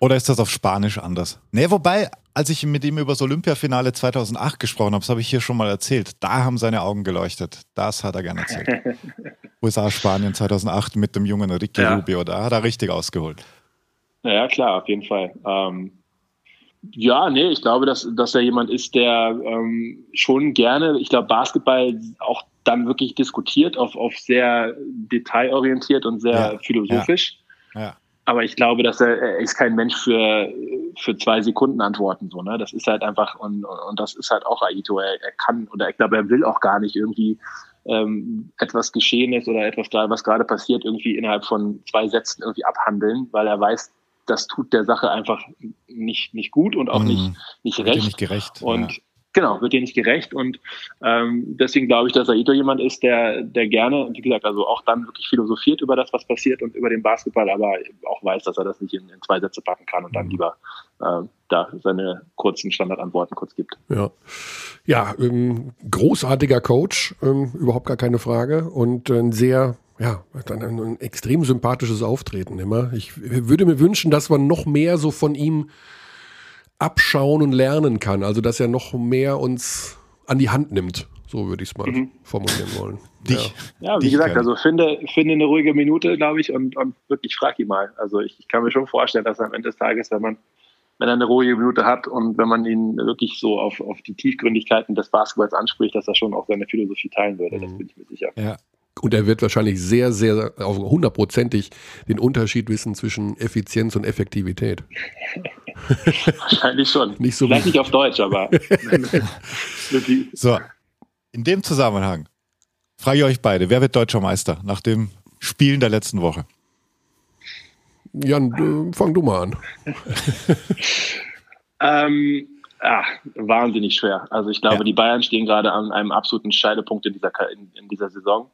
Oder ist das auf Spanisch anders? Nee, wobei, als ich mit ihm über das Olympiafinale 2008 gesprochen habe, das habe ich hier schon mal erzählt, da haben seine Augen geleuchtet. Das hat er gerne erzählt. <laughs> USA, Spanien 2008 mit dem jungen Ricky ja. Rubio, da hat er richtig ausgeholt. Ja, klar, auf jeden Fall. Ähm, ja, nee, ich glaube, dass, dass er jemand ist, der ähm, schon gerne, ich glaube, Basketball auch dann wirklich diskutiert, auf, auf sehr detailorientiert und sehr ja, philosophisch. Ja, ja. Aber ich glaube, dass er, er ist kein Mensch für, für zwei Sekunden antworten. So, ne? Das ist halt einfach, und, und das ist halt auch Aito. Er, er kann, oder ich glaube, er will auch gar nicht irgendwie ähm, etwas geschehen ist oder etwas, was gerade passiert, irgendwie innerhalb von zwei Sätzen irgendwie abhandeln, weil er weiß, das tut der Sache einfach nicht, nicht gut und auch mhm. nicht, nicht recht. Nicht gerecht. Und ja. Genau, wird dir nicht gerecht und ähm, deswegen glaube ich, dass Aito jemand ist, der, der gerne, wie gesagt, also auch dann wirklich philosophiert über das, was passiert und über den Basketball, aber auch weiß, dass er das nicht in, in zwei Sätze packen kann und dann mhm. lieber äh, da seine kurzen Standardantworten kurz gibt. Ja, ja ähm, großartiger Coach, ähm, überhaupt gar keine Frage und ein sehr ja, dann ein, ein extrem sympathisches Auftreten immer. Ich würde mir wünschen, dass man noch mehr so von ihm abschauen und lernen kann. Also dass er noch mehr uns an die Hand nimmt. So würde ich es mal mhm. formulieren wollen. Dich, ja. ja, wie gesagt, also finde, finde eine ruhige Minute, glaube ich, und, und wirklich frag ihn mal. Also ich, ich, kann mir schon vorstellen, dass am Ende des Tages, wenn man, wenn er eine ruhige Minute hat und wenn man ihn wirklich so auf, auf die Tiefgründigkeiten des Basketballs anspricht, dass er schon auch seine Philosophie teilen würde. Mhm. Das bin ich mir sicher. Ja, und er wird wahrscheinlich sehr, sehr, hundertprozentig den Unterschied wissen zwischen Effizienz und Effektivität. Wahrscheinlich schon. Nicht so Vielleicht nicht auf Deutsch, aber. <laughs> so, in dem Zusammenhang frage ich euch beide, wer wird deutscher Meister nach dem Spielen der letzten Woche? Jan, äh, fang du mal an. <laughs> ähm, ah, wahnsinnig schwer. Also ich glaube, ja. die Bayern stehen gerade an einem absoluten Scheidepunkt in dieser, in, in dieser Saison.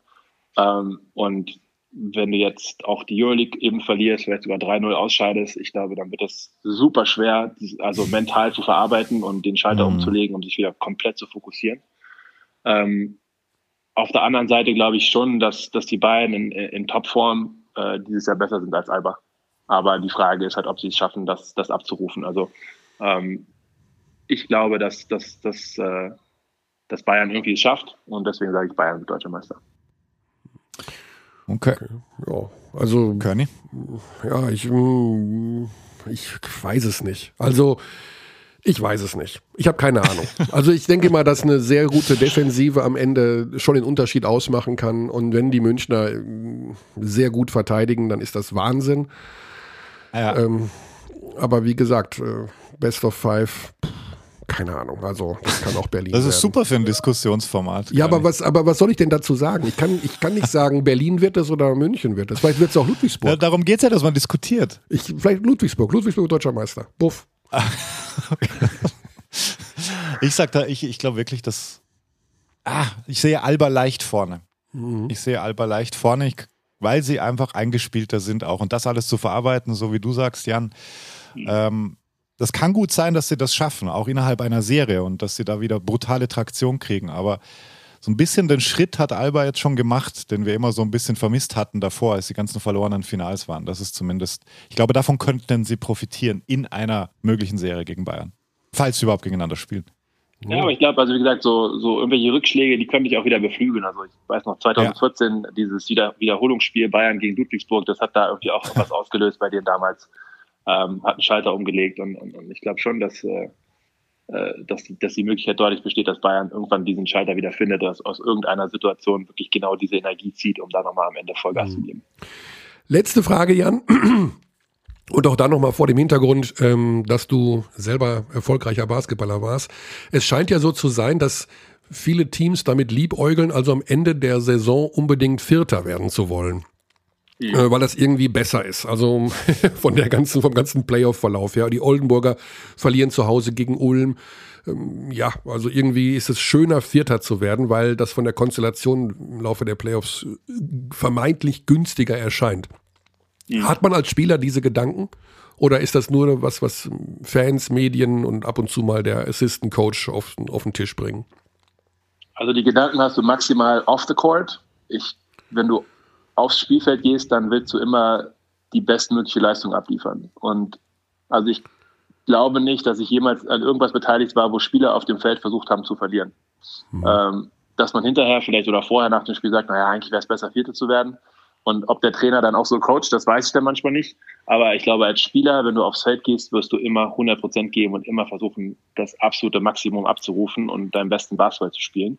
Ähm, und wenn du jetzt auch die Euroleague eben verlierst, vielleicht sogar 3-0 ausscheidest, ich glaube, dann wird es super schwer, also mental zu verarbeiten und den Schalter mhm. umzulegen, um sich wieder komplett zu fokussieren. Ähm, auf der anderen Seite glaube ich schon, dass, dass die beiden in, in Topform äh, dieses Jahr besser sind als Alba. Aber die Frage ist halt, ob sie es schaffen, das, das abzurufen. Also ähm, ich glaube, dass, dass, dass, äh, dass Bayern irgendwie es schafft und deswegen sage ich Bayern wird deutscher Meister. Okay. okay. Ja, also. Körny? Ja, ich, hm, ich weiß es nicht. Also, ich weiß es nicht. Ich habe keine Ahnung. <laughs> Also ich denke mal, dass eine sehr gute Defensive am Ende schon den Unterschied ausmachen kann. Und wenn die Münchner hm, sehr gut verteidigen, dann ist das Wahnsinn. Ja. Ähm, aber wie gesagt, äh, Best of Five. Pff, keine Ahnung. Also, das kann auch Berlin Das ist werden. super für ein Diskussionsformat. Ja, aber was, aber was soll ich denn dazu sagen? Ich kann, ich kann nicht sagen, Berlin wird es oder München wird es. Vielleicht wird es auch Ludwigsburg. Ja, darum geht es ja, dass man diskutiert. Ich, vielleicht Ludwigsburg. Ludwigsburg deutscher Meister. Buff. <laughs> ich sag da, ich, ich glaube wirklich, dass. Ah, ich sehe Alba leicht vorne. Mhm. Ich sehe Alba leicht vorne, ich, weil sie einfach eingespielter sind auch. Und das alles zu verarbeiten, so wie du sagst, Jan, mhm. ähm, das kann gut sein, dass sie das schaffen, auch innerhalb einer Serie und dass sie da wieder brutale Traktion kriegen. Aber so ein bisschen den Schritt hat Alba jetzt schon gemacht, den wir immer so ein bisschen vermisst hatten davor, als die ganzen verlorenen Finals waren. Das ist zumindest, ich glaube, davon könnten sie profitieren in einer möglichen Serie gegen Bayern. Falls sie überhaupt gegeneinander spielen. Ja, aber ich glaube, also wie gesagt, so, so irgendwelche Rückschläge, die können dich auch wieder beflügeln. Also ich weiß noch, 2014, ja. dieses wieder Wiederholungsspiel Bayern gegen Ludwigsburg, das hat da irgendwie auch was <laughs> ausgelöst bei denen damals. Ähm, hat einen Schalter umgelegt und, und, und ich glaube schon, dass, äh, äh, dass, dass die Möglichkeit deutlich besteht, dass Bayern irgendwann diesen Schalter wieder findet, dass aus irgendeiner Situation wirklich genau diese Energie zieht, um da nochmal am Ende Vollgas mhm. zu geben. Letzte Frage, Jan. <clears throat> Und auch da nochmal vor dem Hintergrund, ähm, dass du selber erfolgreicher Basketballer warst. Es scheint ja so zu sein, dass viele Teams damit liebäugeln, also am Ende der Saison unbedingt Vierter werden zu wollen. Ja. Äh, weil das irgendwie besser ist. Also <laughs> von der ganzen, vom ganzen Playoff-Verlauf her. Die Oldenburger verlieren zu Hause gegen Ulm. Ähm, ja, also irgendwie ist es schöner, Vierter zu werden, weil das von der Konstellation im Laufe der Playoffs äh, vermeintlich günstiger erscheint. Ja. Hat man als Spieler diese Gedanken? Oder ist das nur was, was Fans, Medien und ab und zu mal der Assistant Coach auf, auf den Tisch bringen? Also die Gedanken hast du maximal off the court. Ich, wenn du aufs Spielfeld gehst, dann willst du immer die bestmögliche Leistung abliefern. Und also ich glaube nicht, dass ich jemals an irgendwas beteiligt war, wo Spieler auf dem Feld versucht haben zu verlieren. Mhm. Ähm, dass man hinterher vielleicht oder vorher nach dem Spiel sagt, naja, eigentlich wäre es besser, Vierte zu werden. Und ob der Trainer dann auch so coacht, das weiß ich dann manchmal nicht. Aber ich glaube, als Spieler, wenn du aufs Feld gehst, wirst du immer 100 Prozent geben und immer versuchen, das absolute Maximum abzurufen und deinen besten Basketball zu spielen.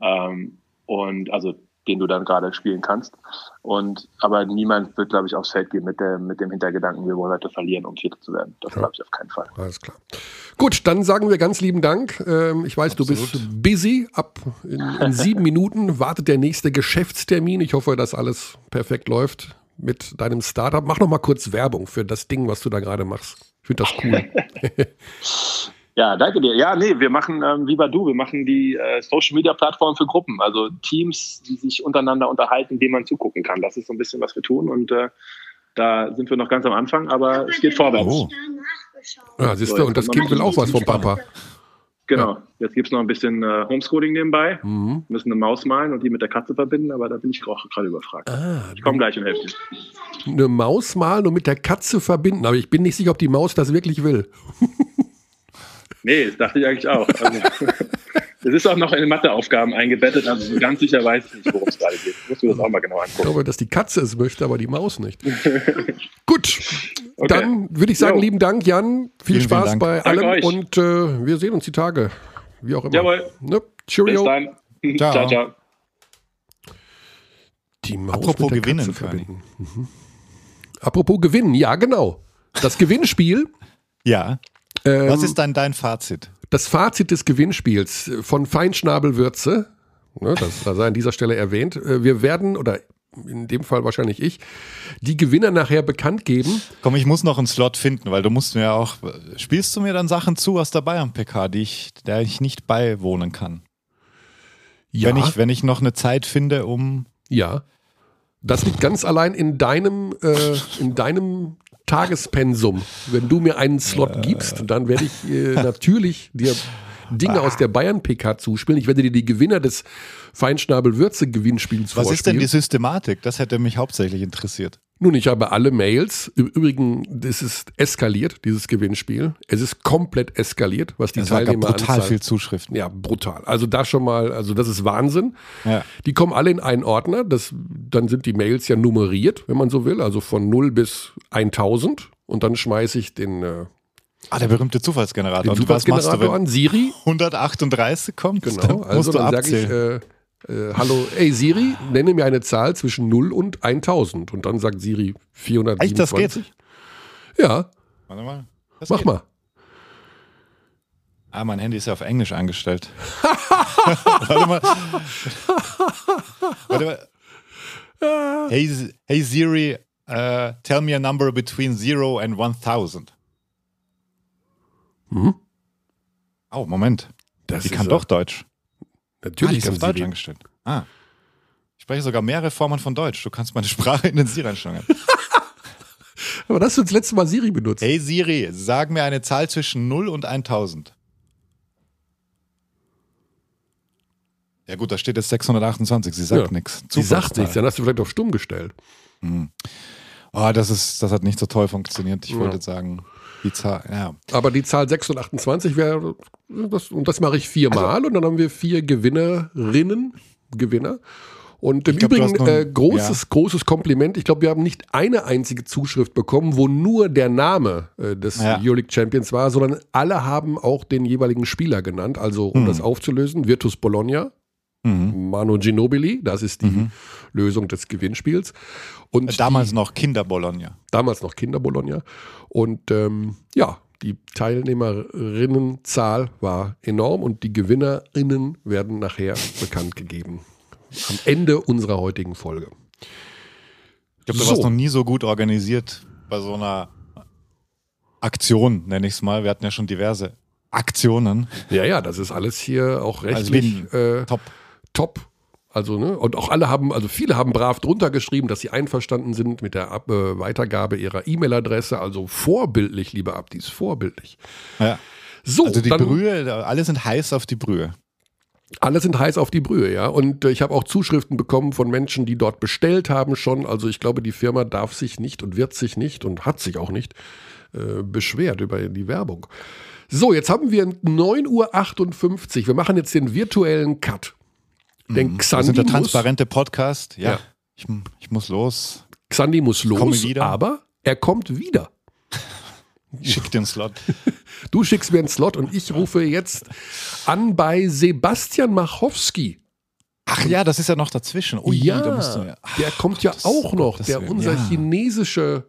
Ähm, und also den du dann gerade spielen kannst. Und aber niemand wird, glaube ich, aufs Feld gehen mit, der, mit dem Hintergedanken, wir wollen heute verlieren, um Vierter zu werden. Das ja. glaube ich auf keinen Fall. Alles klar. Gut, dann sagen wir ganz lieben Dank. Ähm, ich weiß, Absolut. du bist busy. Ab in, in sieben <laughs> Minuten wartet der nächste Geschäftstermin. Ich hoffe, dass alles perfekt läuft mit deinem Startup. Mach noch mal kurz Werbung für das Ding, was du da gerade machst. Ich finde das cool. <laughs> Ja, danke dir. Ja, nee, wir machen, ähm, wie bei du, wir machen die äh, Social Media Plattform für Gruppen, also Teams, die sich untereinander unterhalten, denen man zugucken kann. Das ist so ein bisschen, was wir tun und äh, da sind wir noch ganz am Anfang, aber es geht vorwärts. Oh. Ja, siehst du, und das Kind will auch was vom Papa. Genau, ja. jetzt gibt es noch ein bisschen äh, Homeschooling nebenbei. Mhm. Wir müssen eine Maus malen und die mit der Katze verbinden, aber da bin ich auch gerade überfragt. Ah, ich komme gleich und helfe dir. Eine Maus malen und mit der Katze verbinden, aber ich bin nicht sicher, ob die Maus das wirklich will. Nee, das dachte ich eigentlich auch. Also, <laughs> das ist auch noch in Matheaufgaben eingebettet, also so ganz sicher weiß ich nicht, worum es gerade geht. Musst du das auch mal genau angucken. Ich glaube, dass die Katze es möchte, aber die Maus nicht. <laughs> Gut, okay. dann würde ich sagen, jo. lieben Dank, Jan. Viel vielen, Spaß vielen bei allem und äh, wir sehen uns die Tage. Wie auch immer. Jawohl. Ne? Cheerio. Bis dann. <laughs> Ciao. ciao, ciao. Die Maus Apropos Gewinnen verbinden. Mhm. Apropos Gewinnen, ja, genau. Das Gewinnspiel. ja. Ähm, Was ist dann dein Fazit? Das Fazit des Gewinnspiels von Feinschnabelwürze, ne, das sei an dieser Stelle erwähnt, äh, wir werden, oder in dem Fall wahrscheinlich ich, die Gewinner nachher bekannt geben. Komm, ich muss noch einen Slot finden, weil du musst mir auch, spielst du mir dann Sachen zu aus der Bayern-PK, die ich, der ich nicht beiwohnen kann? Ja. Wenn ich, wenn ich noch eine Zeit finde, um. Ja. Das liegt ganz allein in deinem, äh, in deinem Tagespensum. Wenn du mir einen Slot gibst, dann werde ich äh, natürlich dir Dinge aus der Bayern-PK zuspielen. Ich werde dir die Gewinner des Feinschnabel-Würze-Gewinnspiels vorstellen. Was ist denn die Systematik? Das hätte mich hauptsächlich interessiert. Nun, ich habe alle Mails. Im Übrigen, das ist eskaliert, dieses Gewinnspiel. Es ist komplett eskaliert, was die es Teilnehmer anzahlen. brutal viel Zuschriften. Ja, brutal. Also da schon mal, also das ist Wahnsinn. Ja. Die kommen alle in einen Ordner. Das, dann sind die Mails ja nummeriert, wenn man so will. Also von 0 bis 1000. Und dann schmeiße ich den äh, Ah, der berühmte Zufallsgenerator. Den Zufallsgenerator du, an Siri. 138 kommt. Genau, also dann sage ich, äh, äh, hallo, ey Siri, nenne mir eine Zahl zwischen 0 und 1000. Und dann sagt Siri 427. Echt, das geht? Ja. Warte mal. Das Mach geht. mal. Ah, mein Handy ist ja auf Englisch eingestellt. <laughs> Warte mal. Warte mal. Hey, hey Siri, uh, tell me a number between 0 and 1000. Hm? Oh, Moment. Das Die kann doch Deutsch. Natürlich ah, die auf Deutsch reden. angestellt. Ah. Ich spreche sogar mehrere Formen von Deutsch. Du kannst meine <laughs> Sprache in den Siri einstellen. <laughs> Aber das hast du das letzte Mal Siri benutzt. Hey Siri, sag mir eine Zahl zwischen 0 und 1000. Ja gut, da steht jetzt 628, sie sagt Ja. nichts. Sie sagt nichts, dann hast du vielleicht auf stumm gestellt. Oh, das, ist, das hat nicht so toll funktioniert. Ich Ja. wollte jetzt sagen, die Zahl, ja. Aber die Zahl 628 wäre, das, und das mache ich viermal Also und dann haben wir vier Gewinnerinnen, Gewinner. Und im glaub, Übrigen noch ein- äh, großes, großes Kompliment. Ich glaube, wir haben nicht eine einzige Zuschrift bekommen, wo nur der Name äh, des Ja. Euroleague Champions war, sondern alle haben auch den jeweiligen Spieler genannt. Also, um Hm. das aufzulösen, Virtus Bologna, Mhm. Manu Ginobili, das ist die Lösung des Gewinnspiels. Und Äh, Damals noch Kinder Bologna. damals noch Kinder Bologna. Und ähm, ja, die Teilnehmerinnenzahl war enorm und die Gewinnerinnen werden nachher <laughs> bekannt gegeben. Am Ende unserer heutigen Folge. Ich glaube, du So. warst noch nie so gut organisiert bei so einer Aktion, nenne ich es mal. Wir hatten ja schon diverse Aktionen. Ja, ja, das ist alles hier auch Also rechtlich wie äh, Top. Top. Also, ne, und auch alle haben, also viele haben brav drunter geschrieben, dass sie einverstanden sind mit der Ab äh, Weitergabe ihrer E-Mail-Adresse. Also vorbildlich, liebe Abdis, vorbildlich. Ja. So, Also die dann, Brühe, alle sind heiß auf die Brühe. Alle sind heiß auf die Brühe, ja. Und äh, ich habe auch Zuschriften bekommen von Menschen, die dort bestellt haben schon. Also ich glaube, die Firma darf sich nicht und wird sich nicht und hat sich auch nicht äh, beschwert über die Werbung. So, jetzt haben wir 9.58 Uhr. Wir machen jetzt den virtuellen Cut. Denn Xandi sind der muss, transparente Podcast. Ja. Ja. Ich, ich muss los. Xandi muss los, wieder. aber er kommt wieder. Schick den Slot. <laughs> Du schickst mir einen Slot und ich rufe jetzt an bei Sebastian Machowski. Ach ja, das ist ja noch dazwischen. Ui, ja, du, ach, der kommt ja auch noch, der unser ja. chinesische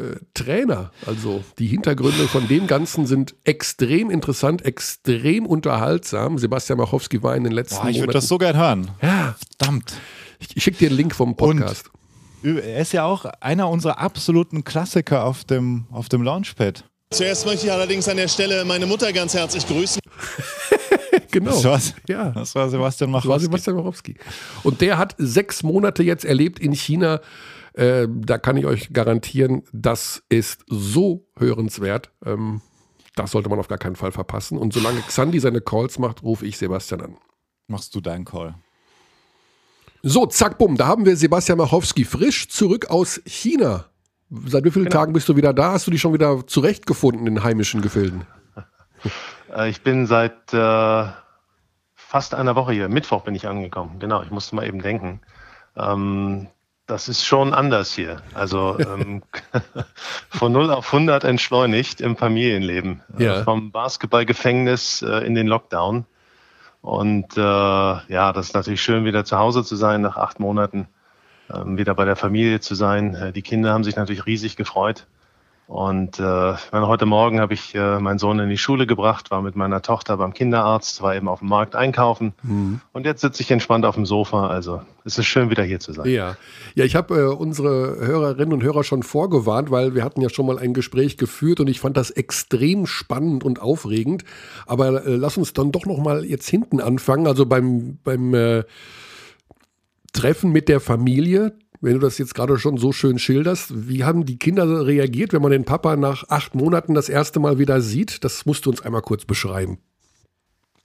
äh, Trainer. Also die Hintergründe von dem Ganzen sind extrem interessant, extrem unterhaltsam. Sebastian Machowski war in den letzten Boah, ich würde Monaten. das so gern hören. ja, Verdammt. ich, ich schicke dir den Link vom Podcast. Er ist ja auch einer unserer absoluten Klassiker auf dem, auf dem Launchpad. Zuerst möchte ich allerdings an der Stelle meine Mutter ganz herzlich grüßen. <laughs> genau. Das war's. Ja. Das war Sebastian Das war Machowski. Sebastian Machowski. Und der hat sechs Monate jetzt erlebt in China. Äh, da kann ich euch garantieren, das ist so hörenswert. Ähm, das sollte man auf gar keinen Fall verpassen. Und solange Xandi seine Calls macht, rufe ich Sebastian an. Machst du deinen Call? So, zack, bumm, da haben wir Sebastian Machowski frisch zurück aus China. Seit wie vielen Tagen bist du wieder da? Hast du dich schon wieder zurechtgefunden in heimischen Gefilden? <laughs> Äh, Ich bin seit äh, fast einer Woche hier. Mittwoch bin ich angekommen. Genau, ich musste mal eben denken. Ähm, das ist schon anders hier. Also ähm, <laughs> von 0 auf 100 entschleunigt im Familienleben. Ja. Äh, vom Basketballgefängnis äh, in den Lockdown. Und äh, ja, das ist natürlich schön, wieder zu Hause zu sein nach acht Monaten, ähm, wieder bei der Familie zu sein. Äh, die Kinder haben sich natürlich riesig gefreut. Und äh, heute Morgen habe ich äh, meinen Sohn in die Schule gebracht, war mit meiner Tochter beim Kinderarzt, war eben auf dem Markt einkaufen. Und jetzt sitze ich entspannt auf dem Sofa. Also es ist schön, wieder hier zu sein. Ja, ja ich habe äh, unsere Hörerinnen und Hörer schon vorgewarnt, weil wir hatten ja schon mal ein Gespräch geführt und ich fand das extrem spannend und aufregend. Aber äh, lass uns dann doch noch mal jetzt hinten anfangen. Also beim, beim äh, Treffen mit der Familie, wenn du das jetzt gerade schon so schön schilderst, wie haben die Kinder reagiert, wenn man den Papa nach acht Monaten das erste Mal wieder sieht? Das musst du uns einmal kurz beschreiben.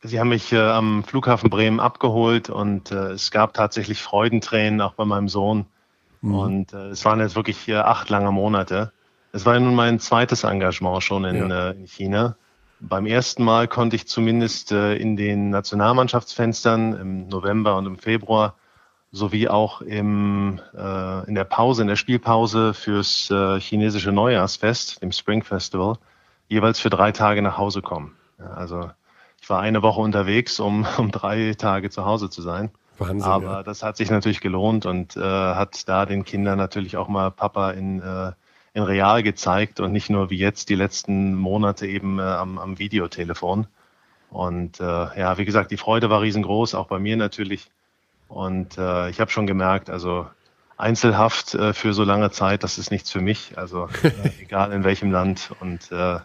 Sie haben mich äh, am Flughafen Bremen abgeholt und äh, es gab tatsächlich Freudentränen auch bei meinem Sohn. Und äh, es waren jetzt wirklich äh, acht lange Monate. Es war ja nun mein zweites Engagement schon in, Ja. äh, in China. Beim ersten Mal konnte ich zumindest äh, in den Nationalmannschaftsfenstern im November und im Februar sowie auch im, äh, in der Pause, in der Spielpause fürs äh, chinesische Neujahrsfest, dem Spring Festival, jeweils für drei Tage nach Hause kommen. Ja, also ich war eine Woche unterwegs, um, <laughs> um drei Tage zu Hause zu sein. Wahnsinn. Aber ja. das hat sich natürlich gelohnt und äh, hat da den Kindern natürlich auch mal Papa in, äh, in real gezeigt und nicht nur wie jetzt die letzten Monate eben äh, am, am Videotelefon. Und äh, ja, wie gesagt, die Freude war riesengroß, auch bei mir natürlich. Und äh, ich habe schon gemerkt, also Einzelhaft äh, für so lange Zeit, das ist nichts für mich. Also <laughs> egal in welchem Land. Und äh,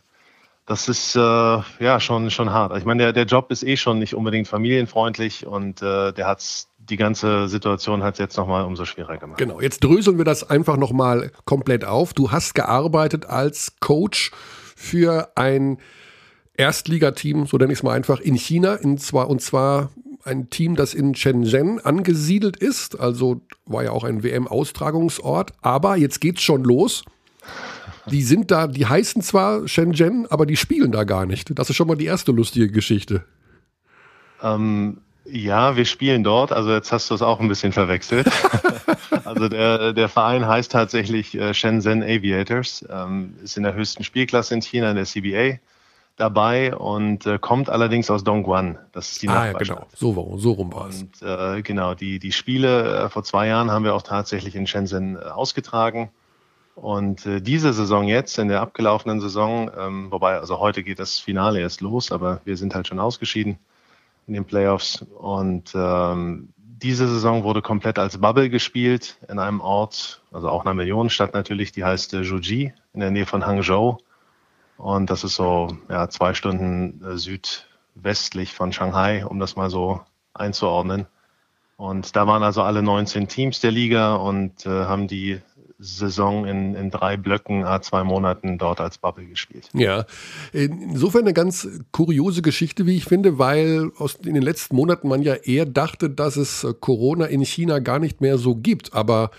das ist äh, ja schon schon hart. Ich meine, der, der Job ist eh schon nicht unbedingt familienfreundlich und äh, der hat's die ganze Situation hat jetzt nochmal umso schwerer gemacht. Genau, jetzt dröseln wir das einfach nochmal komplett auf. Du hast gearbeitet als Coach für ein Erstligateam, so nenne ich es mal einfach, in China, in zwar, und zwar ein Team, das in Shenzhen angesiedelt ist. Also war ja auch ein WM-Austragungsort. Aber jetzt geht's schon los. Die sind da, die heißen zwar Shenzhen, aber die spielen da gar nicht. Das ist schon mal die erste lustige Geschichte. Ähm, ja, wir spielen dort. Also jetzt hast du es auch ein bisschen verwechselt. <laughs> also der, der Verein heißt tatsächlich äh, Shenzhen Aviators, ähm, ist in der höchsten Spielklasse in China, in der CBA dabei und äh, kommt allerdings aus Dongguan. Das ist die ah, ja, genau. So, so rum war es. Und äh, genau, die, die Spiele äh, vor zwei Jahren haben wir auch tatsächlich in Shenzhen äh, ausgetragen. Und äh, diese Saison jetzt, in der abgelaufenen Saison, ähm, wobei, also heute geht das Finale erst los, aber wir sind halt schon ausgeschieden in den Playoffs. Und ähm, diese Saison wurde komplett als Bubble gespielt in einem Ort, also auch einer Millionenstadt natürlich, die heißt äh, Zhuji in der Nähe von Hangzhou. Und das ist so ja, zwei Stunden äh, südwestlich von Shanghai, um das mal so einzuordnen. Und da waren also alle 19 Teams der Liga und äh, haben die Saison in, in drei Blöcken, a zwei Monaten dort als Bubble gespielt. Ja, insofern eine ganz kuriose Geschichte, wie ich finde, weil aus, in den letzten Monaten man ja eher dachte, dass es äh, Corona in China gar nicht mehr so gibt. Aber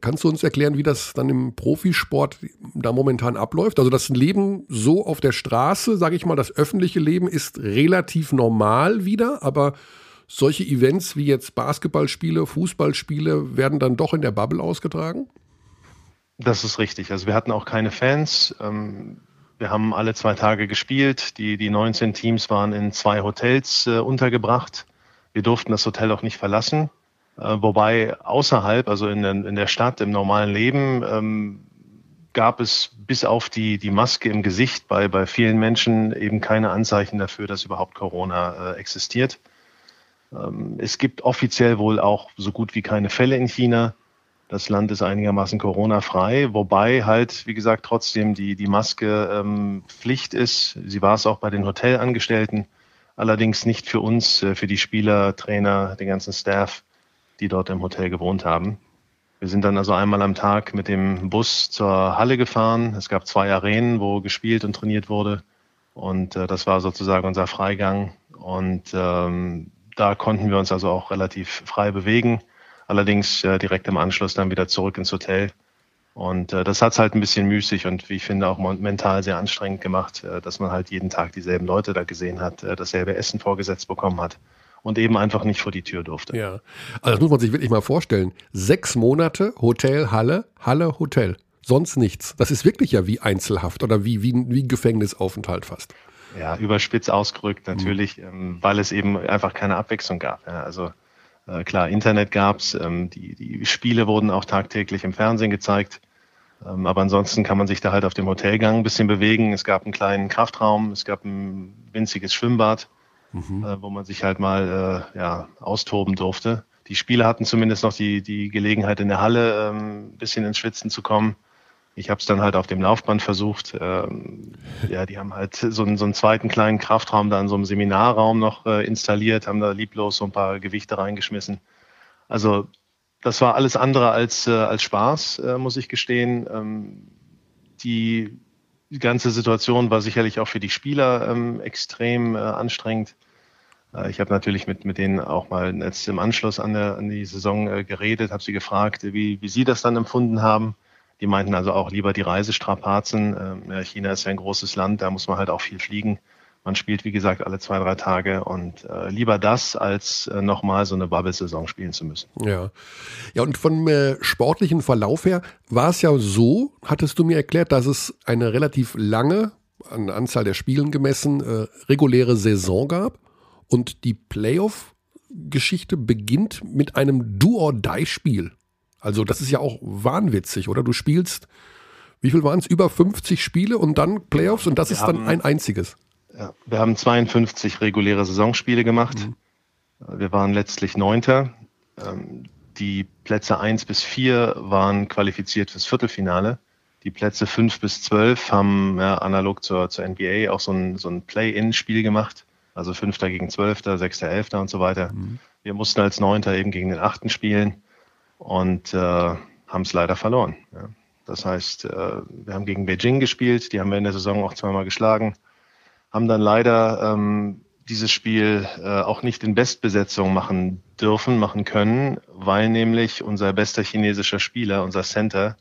kannst du uns erklären, wie das dann im Profisport da momentan abläuft? Also das Leben so auf der Straße, sage ich mal, das öffentliche Leben ist relativ normal wieder, aber solche Events wie jetzt Basketballspiele, Fußballspiele werden dann doch in der Bubble ausgetragen? Das ist richtig. Also wir hatten auch keine Fans. Ähm, wir haben alle zwei Tage gespielt. Die, die 19 Teams waren in zwei Hotels äh, untergebracht. Wir durften das Hotel auch nicht verlassen. Äh, wobei außerhalb, also in der, in der Stadt, im normalen Leben, ähm, gab es bis auf die, die Maske im Gesicht bei, bei vielen Menschen eben keine Anzeichen dafür, dass überhaupt Corona äh, existiert. Ähm, es gibt offiziell wohl auch so gut wie keine Fälle in China. Das Land ist einigermaßen Corona-frei, wobei halt, wie gesagt, trotzdem die, die Maske ähm, Pflicht ist. Sie war es auch bei den Hotelangestellten, allerdings nicht für uns, äh, für die Spieler, Trainer, den ganzen Staff, die dort im Hotel gewohnt haben. Wir sind dann also einmal am Tag mit dem Bus zur Halle gefahren. Es gab zwei Arenen, wo gespielt und trainiert wurde. Und äh, das war sozusagen unser Freigang. Und ähm, da konnten wir uns also auch relativ frei bewegen allerdings äh, direkt im Anschluss dann wieder zurück ins Hotel. Und äh, das hat es halt ein bisschen müßig und wie ich finde auch mental sehr anstrengend gemacht, äh, dass man halt jeden Tag dieselben Leute da gesehen hat, äh, dasselbe Essen vorgesetzt bekommen hat und eben einfach nicht vor die Tür durfte. Ja, also das muss man sich wirklich mal vorstellen. Sechs Monate Hotel, Halle, Halle, Hotel. Sonst nichts. Das ist wirklich ja wie Einzelhaft oder wie, wie, wie Gefängnisaufenthalt fast. Ja, überspitzt ausgerückt natürlich, mhm. ähm, weil es eben einfach keine Abwechslung gab. Ja, also äh, klar, Internet gab's, ähm, die, die Spiele wurden auch tagtäglich im Fernsehen gezeigt. Ähm, aber ansonsten kann man sich da halt auf dem Hotelgang ein bisschen bewegen. Es gab einen kleinen Kraftraum, es gab ein winziges Schwimmbad, mhm. äh, wo man sich halt mal äh, ja, austoben durfte. Die Spieler hatten zumindest noch die, die Gelegenheit in der Halle ähm, ein bisschen ins Schwitzen zu kommen. Ich habe es dann halt auf dem Laufband versucht. Ähm, <laughs> ja, die haben halt so einen, so einen zweiten kleinen Kraftraum da in so einem Seminarraum noch äh, installiert, haben da lieblos so ein paar Gewichte reingeschmissen. Also das war alles andere als, äh, als Spaß, äh, muss ich gestehen. Ähm, die ganze Situation war sicherlich auch für die Spieler ähm, extrem äh, anstrengend. Äh, ich habe natürlich mit, mit denen auch mal jetzt im Anschluss an, der, an die Saison äh, geredet, habe sie gefragt, wie, wie sie das dann empfunden haben. Die meinten also auch lieber die Reisestrapazen. Ähm, China ist ja ein großes Land, da muss man halt auch viel fliegen. Man spielt, wie gesagt, alle zwei, drei Tage und äh, lieber das, als äh, nochmal so eine Bubble-Saison spielen zu müssen. Ja. Ja, und vom äh, sportlichen Verlauf her war es ja so, hattest du mir erklärt, dass es eine relativ lange, an Anzahl der Spielen gemessen, äh, reguläre Saison gab und die Playoff-Geschichte beginnt mit einem Do-or-Die-Spiel. Also das ist ja auch wahnwitzig, oder? Du spielst, wie viel waren es? Über 50 Spiele und dann Playoffs und das wir ist dann ein einziges. Ja, wir haben 52 reguläre Saisonspiele gemacht. Mhm. Wir waren letztlich Neunter. Ähm, die Plätze 1 bis 4 waren qualifiziert fürs Viertelfinale. Die Plätze 5 bis 12 haben ja, analog zur, zur NBA auch so ein, so ein Play-In-Spiel gemacht. Also Fünfter gegen Zwölfter, Sechster, Elfter und so weiter. Mhm. Wir mussten als Neunter eben gegen den Achten spielen und äh, haben es leider verloren. Ja. Das heißt, äh, wir haben gegen Beijing gespielt, die haben wir in der Saison auch zweimal geschlagen, haben dann leider ähm, dieses Spiel äh, auch nicht in Bestbesetzung machen dürfen, machen können, weil nämlich unser bester chinesischer Spieler, unser Center,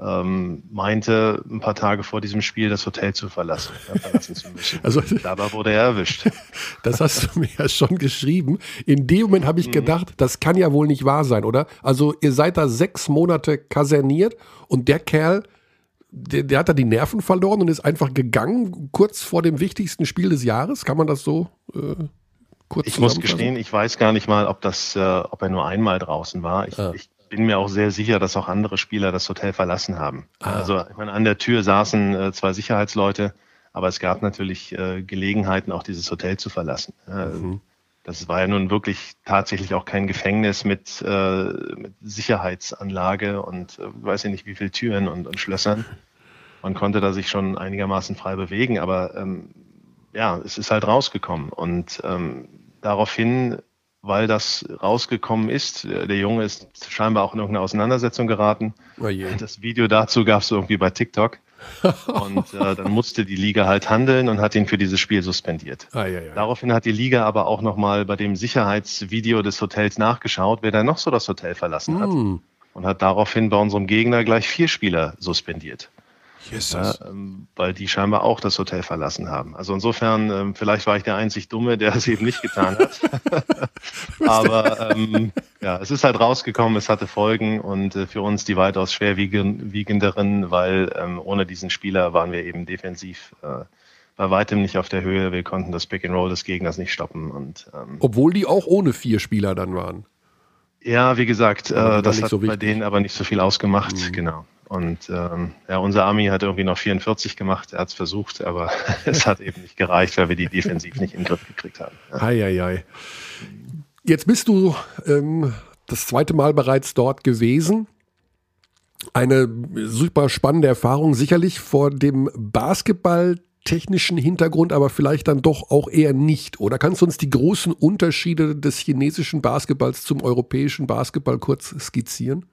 ähm, meinte, ein paar Tage vor diesem Spiel das Hotel zu verlassen, verlassen zu müssen. <laughs> Also, Dabei wurde er erwischt. <laughs> Das hast du mir ja schon geschrieben. In dem Moment habe ich mhm. gedacht, das kann ja wohl nicht wahr sein, oder? Also ihr seid da sechs Monate kaserniert und der Kerl der, der, hat da die Nerven verloren und ist einfach gegangen, kurz vor dem wichtigsten Spiel des Jahres. Kann man das so äh, kurz Ich muss gestehen, ich weiß gar nicht mal, ob, das, äh, ob er nur einmal draußen war. Ich, ah. ich, bin mir auch sehr sicher, dass auch andere Spieler das Hotel verlassen haben. Ah. Also ich meine, an der Tür saßen äh, zwei Sicherheitsleute, aber es gab natürlich äh, Gelegenheiten, auch dieses Hotel zu verlassen. Mhm. Das war ja nun wirklich tatsächlich auch kein Gefängnis mit, äh, mit Sicherheitsanlage und äh, weiß ich nicht wie viele Türen und, und Schlössern. Man konnte da sich schon einigermaßen frei bewegen, aber ähm, ja, es ist halt rausgekommen. Und ähm, daraufhin, weil das rausgekommen ist, der Junge ist scheinbar auch in irgendeine Auseinandersetzung geraten. Oh das Video dazu gab es irgendwie bei TikTok. <laughs> Und äh, dann musste die Liga halt handeln und hat ihn für dieses Spiel suspendiert. Ah, ja, ja. Daraufhin hat die Liga aber auch nochmal bei dem Sicherheitsvideo des Hotels nachgeschaut, wer da noch so das Hotel verlassen hat. Mm. Und hat daraufhin bei unserem Gegner gleich vier Spieler suspendiert. Jesus. Ja, ähm, weil die scheinbar auch das Hotel verlassen haben. Also insofern, ähm, vielleicht war ich der einzig Dumme, der es eben nicht getan hat. <laughs> Aber ähm, ja, es ist halt rausgekommen, es hatte Folgen und äh, für uns die weitaus schwerwiegenderen, weil ähm, ohne diesen Spieler waren wir eben defensiv äh, bei weitem nicht auf der Höhe. Wir konnten das Pick and Roll des Gegners nicht stoppen. Und, ähm, Obwohl die auch ohne vier Spieler dann waren. Ja, wie gesagt, äh, das hat so bei denen aber nicht so viel ausgemacht, mhm. genau. Und ähm, ja, unser Army hat irgendwie noch 44 gemacht, er hat es versucht, aber <laughs> es hat eben nicht gereicht, weil wir die defensiv nicht in den Griff gekriegt haben. Ja. Ei, ei, ei. Jetzt bist du ähm, das zweite Mal bereits dort gewesen. Eine super spannende Erfahrung, sicherlich vor dem Basketball-technischen Hintergrund, aber vielleicht dann doch auch eher nicht. Oder kannst du uns die großen Unterschiede des chinesischen Basketballs zum europäischen Basketball kurz skizzieren?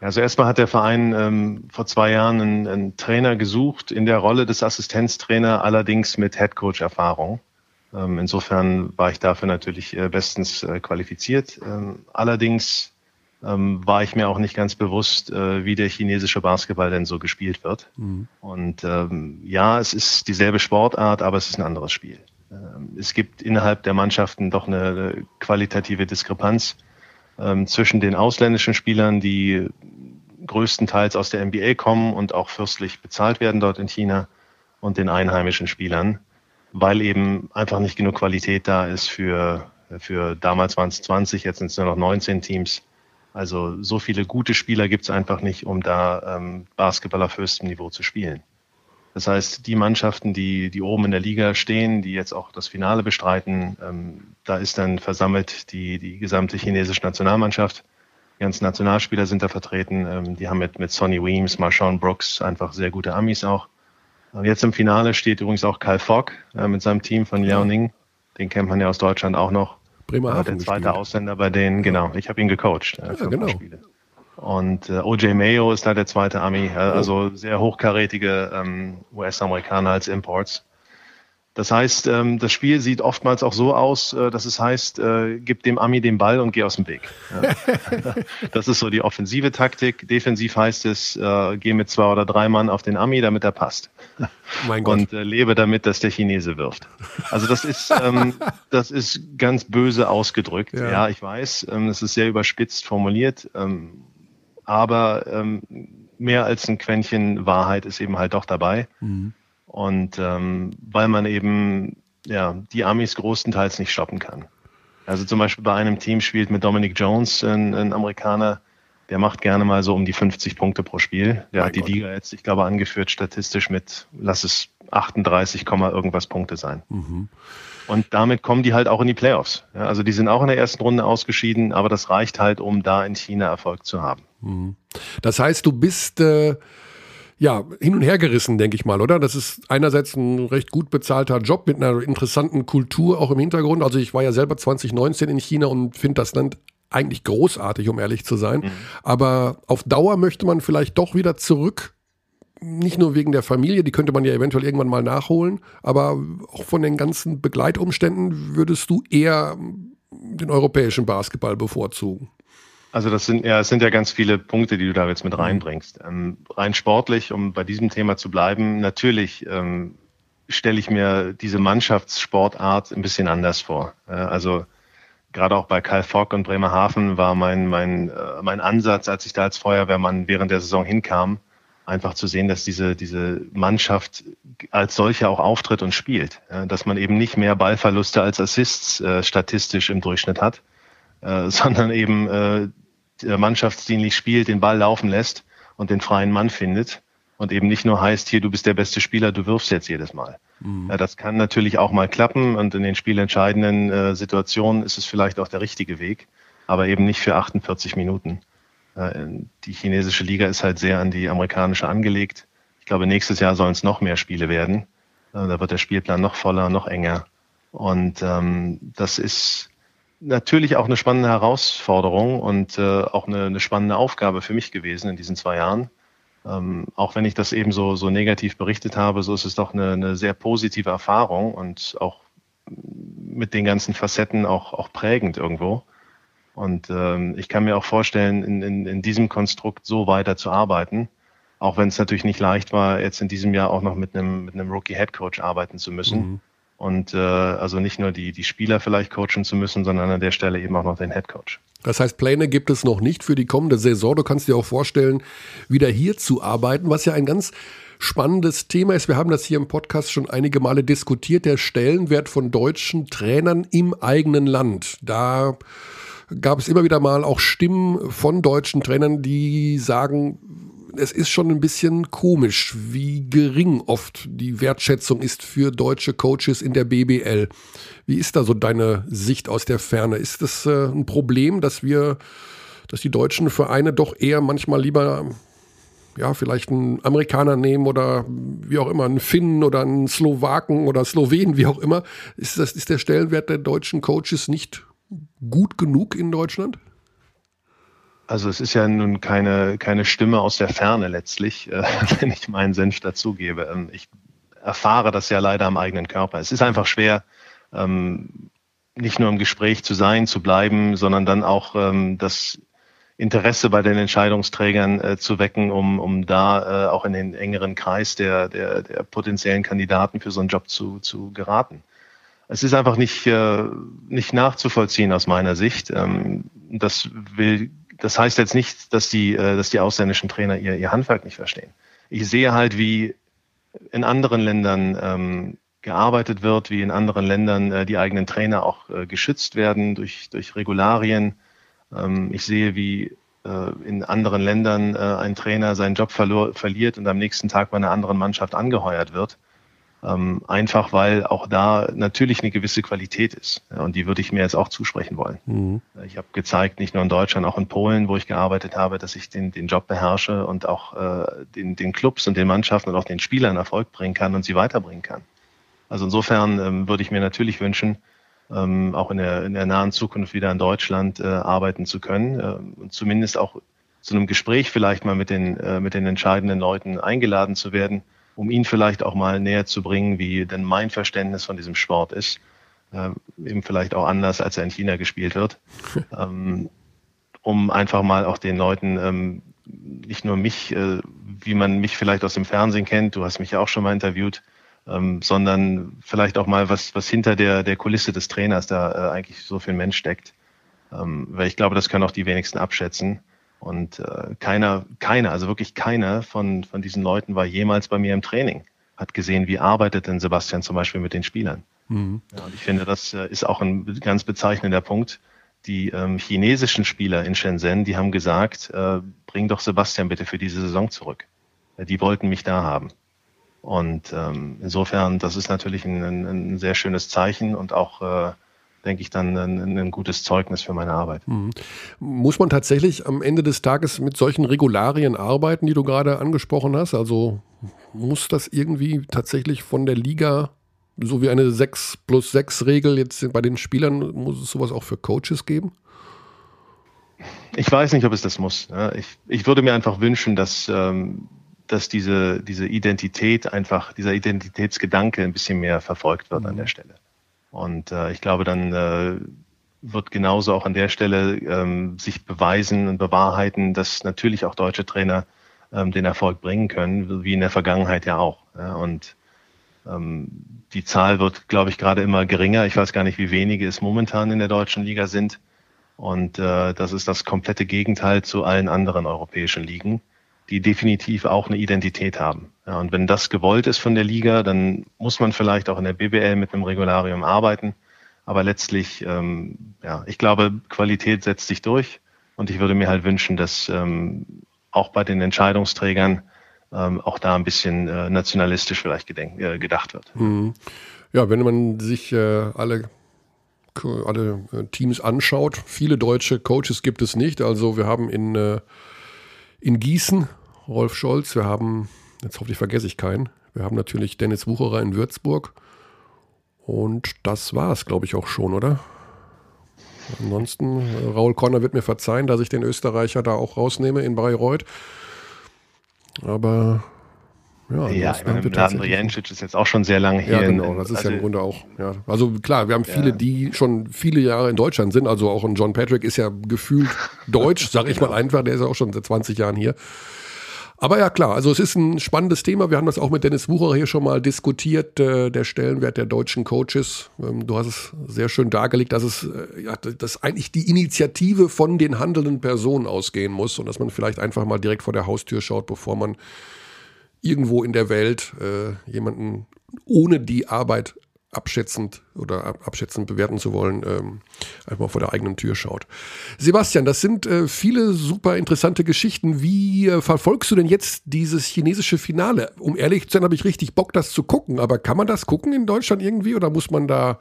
Also erstmal hat der Verein ähm, vor zwei Jahren einen, einen, Trainer gesucht in der Rolle des Assistenztrainer, allerdings mit Headcoach-Erfahrung. Ähm, insofern war ich dafür natürlich äh, bestens äh, qualifiziert. Ähm, allerdings ähm, war ich mir auch nicht ganz bewusst, äh, wie der chinesische Basketball denn so gespielt wird. Mhm. Und ähm, ja, es ist dieselbe Sportart, aber es ist ein anderes Spiel. Ähm, es gibt innerhalb der Mannschaften doch eine, eine qualitative Diskrepanz ähm, zwischen den ausländischen Spielern, die größtenteils aus der NBA kommen und auch fürstlich bezahlt werden dort in China, und den einheimischen Spielern, weil eben einfach nicht genug Qualität da ist für, für damals waren es 20, jetzt sind es nur noch 19 Teams. Also so viele gute Spieler gibt es einfach nicht, um da ähm, Basketball auf höchstem Niveau zu spielen. Das heißt, die Mannschaften, die, die oben in der Liga stehen, die jetzt auch das Finale bestreiten, ähm, da ist dann versammelt die, die gesamte chinesische Nationalmannschaft. Die ganzen Nationalspieler sind da vertreten. Ähm, die haben mit, mit Sonny Weems, Marshawn Brooks einfach sehr gute Amis auch. Und jetzt im Finale steht übrigens auch Kyle Fogg äh, mit seinem Team von Liaoning. Den kennt man ja aus Deutschland auch noch. Bremerhaven. Der zweite gespielt. Ausländer bei denen, genau. Ich habe ihn gecoacht. Äh, ja, genau. Spiele. Und äh, OJ Mayo ist da der zweite Ami, äh, also sehr hochkarätige ähm, US-Amerikaner als Imports. Das heißt, ähm, das Spiel sieht oftmals auch so aus, äh, dass es heißt, äh, gib dem Ami den Ball und geh aus dem Weg. Ja. <laughs> das ist so die offensive Taktik. Defensiv heißt es, äh, geh mit zwei oder drei Mann auf den Ami, damit er passt. <laughs> Mein Gott. Und äh, lebe damit, dass der Chinese wirft. Also das ist, ähm, <laughs> das ist ganz böse ausgedrückt. Ja, ja ich weiß. Ähm, das ist sehr überspitzt formuliert. Ähm, aber ähm, mehr als ein Quäntchen Wahrheit ist eben halt doch dabei. Mhm. Und ähm, weil man eben ja, die Amis großenteils nicht stoppen kann. Also zum Beispiel bei einem Team spielt mit Dominic Jones ein, ein Amerikaner, der macht gerne mal so um die 50 Punkte pro Spiel. Der mein hat die Gott. Liga jetzt, ich glaube, angeführt statistisch mit, lass es 38, irgendwas Punkte sein. Mhm. Und damit kommen die halt auch in die Playoffs. Ja, also die sind auch in der ersten Runde ausgeschieden, aber das reicht halt, um da in China Erfolg zu haben. Mhm. Das heißt, du bist äh, ja hin und her gerissen, denke ich mal, oder? Das ist einerseits ein recht gut bezahlter Job mit einer interessanten Kultur auch im Hintergrund. Also ich war ja selber 2019 in China und finde das Land eigentlich großartig, um ehrlich zu sein. Mhm. Aber auf Dauer möchte man vielleicht doch wieder zurück nicht nur wegen der Familie, die könnte man ja eventuell irgendwann mal nachholen, aber auch von den ganzen Begleitumständen würdest du eher den europäischen Basketball bevorzugen? Also das sind ja, es sind ja ganz viele Punkte, die du da jetzt mit mhm. reinbringst. Ähm, rein sportlich, um bei diesem Thema zu bleiben, natürlich ähm, stelle ich mir diese Mannschaftssportart ein bisschen anders vor. Äh, also gerade auch bei Karl Fock und Bremerhaven war mein, mein, äh, mein Ansatz, als ich da als Feuerwehrmann während der Saison hinkam, einfach zu sehen, dass diese, diese Mannschaft als solche auch auftritt und spielt. Ja, dass man eben nicht mehr Ballverluste als Assists äh, statistisch im Durchschnitt hat, äh, <laughs> sondern eben äh, mannschaftsdienlich spielt, den Ball laufen lässt und den freien Mann findet und eben nicht nur heißt, hier, du bist der beste Spieler, du wirfst jetzt jedes Mal. Mhm. Das kann natürlich auch mal klappen und in den spielentscheidenden äh, Situationen ist es vielleicht auch der richtige Weg, aber eben nicht für 48 Minuten. Äh, die chinesische Liga ist halt sehr an die amerikanische angelegt. Ich glaube, nächstes Jahr sollen es noch mehr Spiele werden. Äh, da wird der Spielplan noch voller, noch enger. Und ähm, das ist natürlich auch eine spannende Herausforderung und äh, auch eine, eine spannende Aufgabe für mich gewesen in diesen zwei Jahren. Ähm, auch wenn ich das eben so, so negativ berichtet habe, so ist es doch eine, eine sehr positive Erfahrung und auch mit den ganzen Facetten auch, auch prägend irgendwo. Und ähm, ich kann mir auch vorstellen, in, in, in diesem Konstrukt so weiter zu arbeiten, auch wenn es natürlich nicht leicht war, jetzt in diesem Jahr auch noch mit einem, mit einem Rookie-Head-Coach arbeiten zu müssen. Mhm. Und äh, also nicht nur die, die Spieler vielleicht coachen zu müssen, sondern an der Stelle eben auch noch den Head-Coach. Das heißt, Pläne gibt es noch nicht für die kommende Saison. Du kannst dir auch vorstellen, wieder hier zu arbeiten, was ja ein ganz spannendes Thema ist. Wir haben das hier im Podcast schon einige Male diskutiert, der Stellenwert von deutschen Trainern im eigenen Land. Da gab es immer wieder mal auch Stimmen von deutschen Trainern, die sagen, es ist schon ein bisschen komisch, wie gering oft die Wertschätzung ist für deutsche Coaches in der BBL. Wie ist da so deine Sicht aus der Ferne? Ist das äh, ein Problem, dass wir, dass die deutschen Vereine doch eher manchmal lieber ja, vielleicht einen Amerikaner nehmen oder wie auch immer, einen Finnen oder einen Slowaken oder Slowenen, wie auch immer. Ist, das, ist der Stellenwert der deutschen Coaches nicht gut genug in Deutschland? Also es ist ja nun keine, keine Stimme aus der Ferne letztlich, äh, <laughs> wenn ich meinen Senf dazugebe. Ähm, ich erfahre das ja leider am eigenen Körper. Es ist einfach schwer, ähm, nicht nur im Gespräch zu sein, zu bleiben, sondern dann auch ähm, das Interesse bei den Entscheidungsträgern äh, zu wecken, um, um da äh, auch in den engeren Kreis der, der, der potenziellen Kandidaten für so einen Job zu, zu geraten es ist einfach nicht, äh, nicht nachzuvollziehen aus meiner Sicht. Ähm, das will, das heißt jetzt nicht, dass die, äh, dass die ausländischen Trainer ihr, ihr Handwerk nicht verstehen. Ich sehe halt, wie in anderen Ländern ähm, gearbeitet wird, wie in anderen Ländern äh, die eigenen Trainer auch äh, geschützt werden durch, durch Regularien. Ähm, ich sehe, wie äh, in anderen Ländern äh, ein Trainer seinen Job verlor, verliert und am nächsten Tag bei einer anderen Mannschaft angeheuert wird. Ähm, einfach weil auch da natürlich eine gewisse Qualität ist. Ja, und die würde ich mir jetzt auch zusprechen wollen. Mhm. Ich habe gezeigt, nicht nur in Deutschland, auch in Polen, wo ich gearbeitet habe, dass ich den, den Job beherrsche und auch äh, den, den Clubs und den Mannschaften und auch den Spielern Erfolg bringen kann und sie weiterbringen kann. Also insofern ähm, würde ich mir natürlich wünschen, ähm, auch in der, in der nahen Zukunft wieder in Deutschland äh, arbeiten zu können äh, und zumindest auch zu einem Gespräch vielleicht mal mit den, äh, mit den entscheidenden Leuten eingeladen zu werden um ihn vielleicht auch mal näher zu bringen, wie denn mein Verständnis von diesem Sport ist. Äh, eben vielleicht auch anders, als er in China gespielt wird. <laughs> ähm, um einfach mal auch den Leuten ähm, nicht nur mich, äh, wie man mich vielleicht aus dem Fernsehen kennt, du hast mich ja auch schon mal interviewt, ähm, sondern vielleicht auch mal, was, was hinter der, der Kulisse des Trainers da äh, eigentlich so viel Mensch steckt. Ähm, weil ich glaube, das können auch die wenigsten abschätzen. Und äh, keiner, keiner, also wirklich keiner von, von diesen Leuten war jemals bei mir im Training, hat gesehen, wie arbeitet denn Sebastian zum Beispiel mit den Spielern. Mhm. Ja, und ich finde, das äh, ist auch ein ganz bezeichnender Punkt. Die ähm, chinesischen Spieler in Shenzhen, die haben gesagt, äh, bring doch Sebastian bitte für diese Saison zurück. Ja, die wollten mich da haben. Und ähm, insofern, das ist natürlich ein, ein, ein sehr schönes Zeichen und auch äh, denke ich, dann ein, ein, gutes Zeugnis für meine Arbeit. Mhm. Muss man tatsächlich am Ende des Tages mit solchen Regularien arbeiten, die du gerade angesprochen hast? Also muss das irgendwie tatsächlich von der Liga, so wie eine 6 plus 6 Regel jetzt bei den Spielern, muss es sowas auch für Coaches geben? Ich weiß nicht, ob es das muss. Ich, ich würde mir einfach wünschen, dass, ähm, dass diese, diese Identität einfach, dieser Identitätsgedanke ein bisschen mehr verfolgt wird mhm. an der Stelle. Und äh, ich glaube, dann äh, wird genauso auch an der Stelle ähm, sich beweisen und bewahrheiten, dass natürlich auch deutsche Trainer ähm, den Erfolg bringen können, wie in der Vergangenheit ja auch. Ja, und ähm, die Zahl wird, glaube ich, gerade immer geringer. Ich weiß gar nicht, wie wenige es momentan in der deutschen Liga sind. Und äh, das ist das komplette Gegenteil zu allen anderen europäischen Ligen, die definitiv auch eine Identität haben. Ja, und wenn das gewollt ist von der Liga, dann muss man vielleicht auch in der BBL mit einem Regularium arbeiten. Aber letztlich, ähm, ja, ich glaube, Qualität setzt sich durch. Und ich würde mir halt wünschen, dass ähm, auch bei den Entscheidungsträgern ähm, auch da ein bisschen äh, nationalistisch vielleicht gedenk, äh, gedacht wird. Mhm. Ja, wenn man sich äh, alle alle äh, Teams anschaut. Viele deutsche Coaches gibt es nicht. Also wir haben in, äh, in Gießen Rolf Scholz, wir haben, jetzt hoffentlich vergesse ich keinen, wir haben natürlich Dennis Wucherer in Würzburg. Und das war es, glaube ich, auch schon, oder? Ansonsten, äh, Raul Conner wird mir verzeihen, dass ich den Österreicher da auch rausnehme in Bayreuth. Aber ja, ja ich meine, André Jenčić ist jetzt auch schon sehr lange hier. Ja, genau, das ist also, ja im Grunde auch. Ja. Also klar, wir haben viele, ja. die schon viele Jahre in Deutschland sind. Also auch ein John Patrick ist ja gefühlt <laughs> deutsch, sag ich genau. mal einfach. Der ist ja auch schon seit 20 Jahren hier. Aber ja, klar, also es ist ein spannendes Thema. Wir haben das auch mit Dennis Wucherer hier schon mal diskutiert, äh, der Stellenwert der deutschen Coaches. Ähm, du hast es sehr schön dargelegt, dass es, äh, ja, dass eigentlich die Initiative von den handelnden Personen ausgehen muss und dass man vielleicht einfach mal direkt vor der Haustür schaut, bevor man irgendwo in der Welt äh, jemanden ohne die Arbeit abschätzend oder abschätzend bewerten zu wollen, ähm, einfach mal vor der eigenen Tür schaut. Sebastian, das sind äh, viele super interessante Geschichten. Wie äh, verfolgst du denn jetzt dieses chinesische Finale? Um ehrlich zu sein, habe ich richtig Bock, das zu gucken. Aber kann man das gucken in Deutschland irgendwie oder muss man da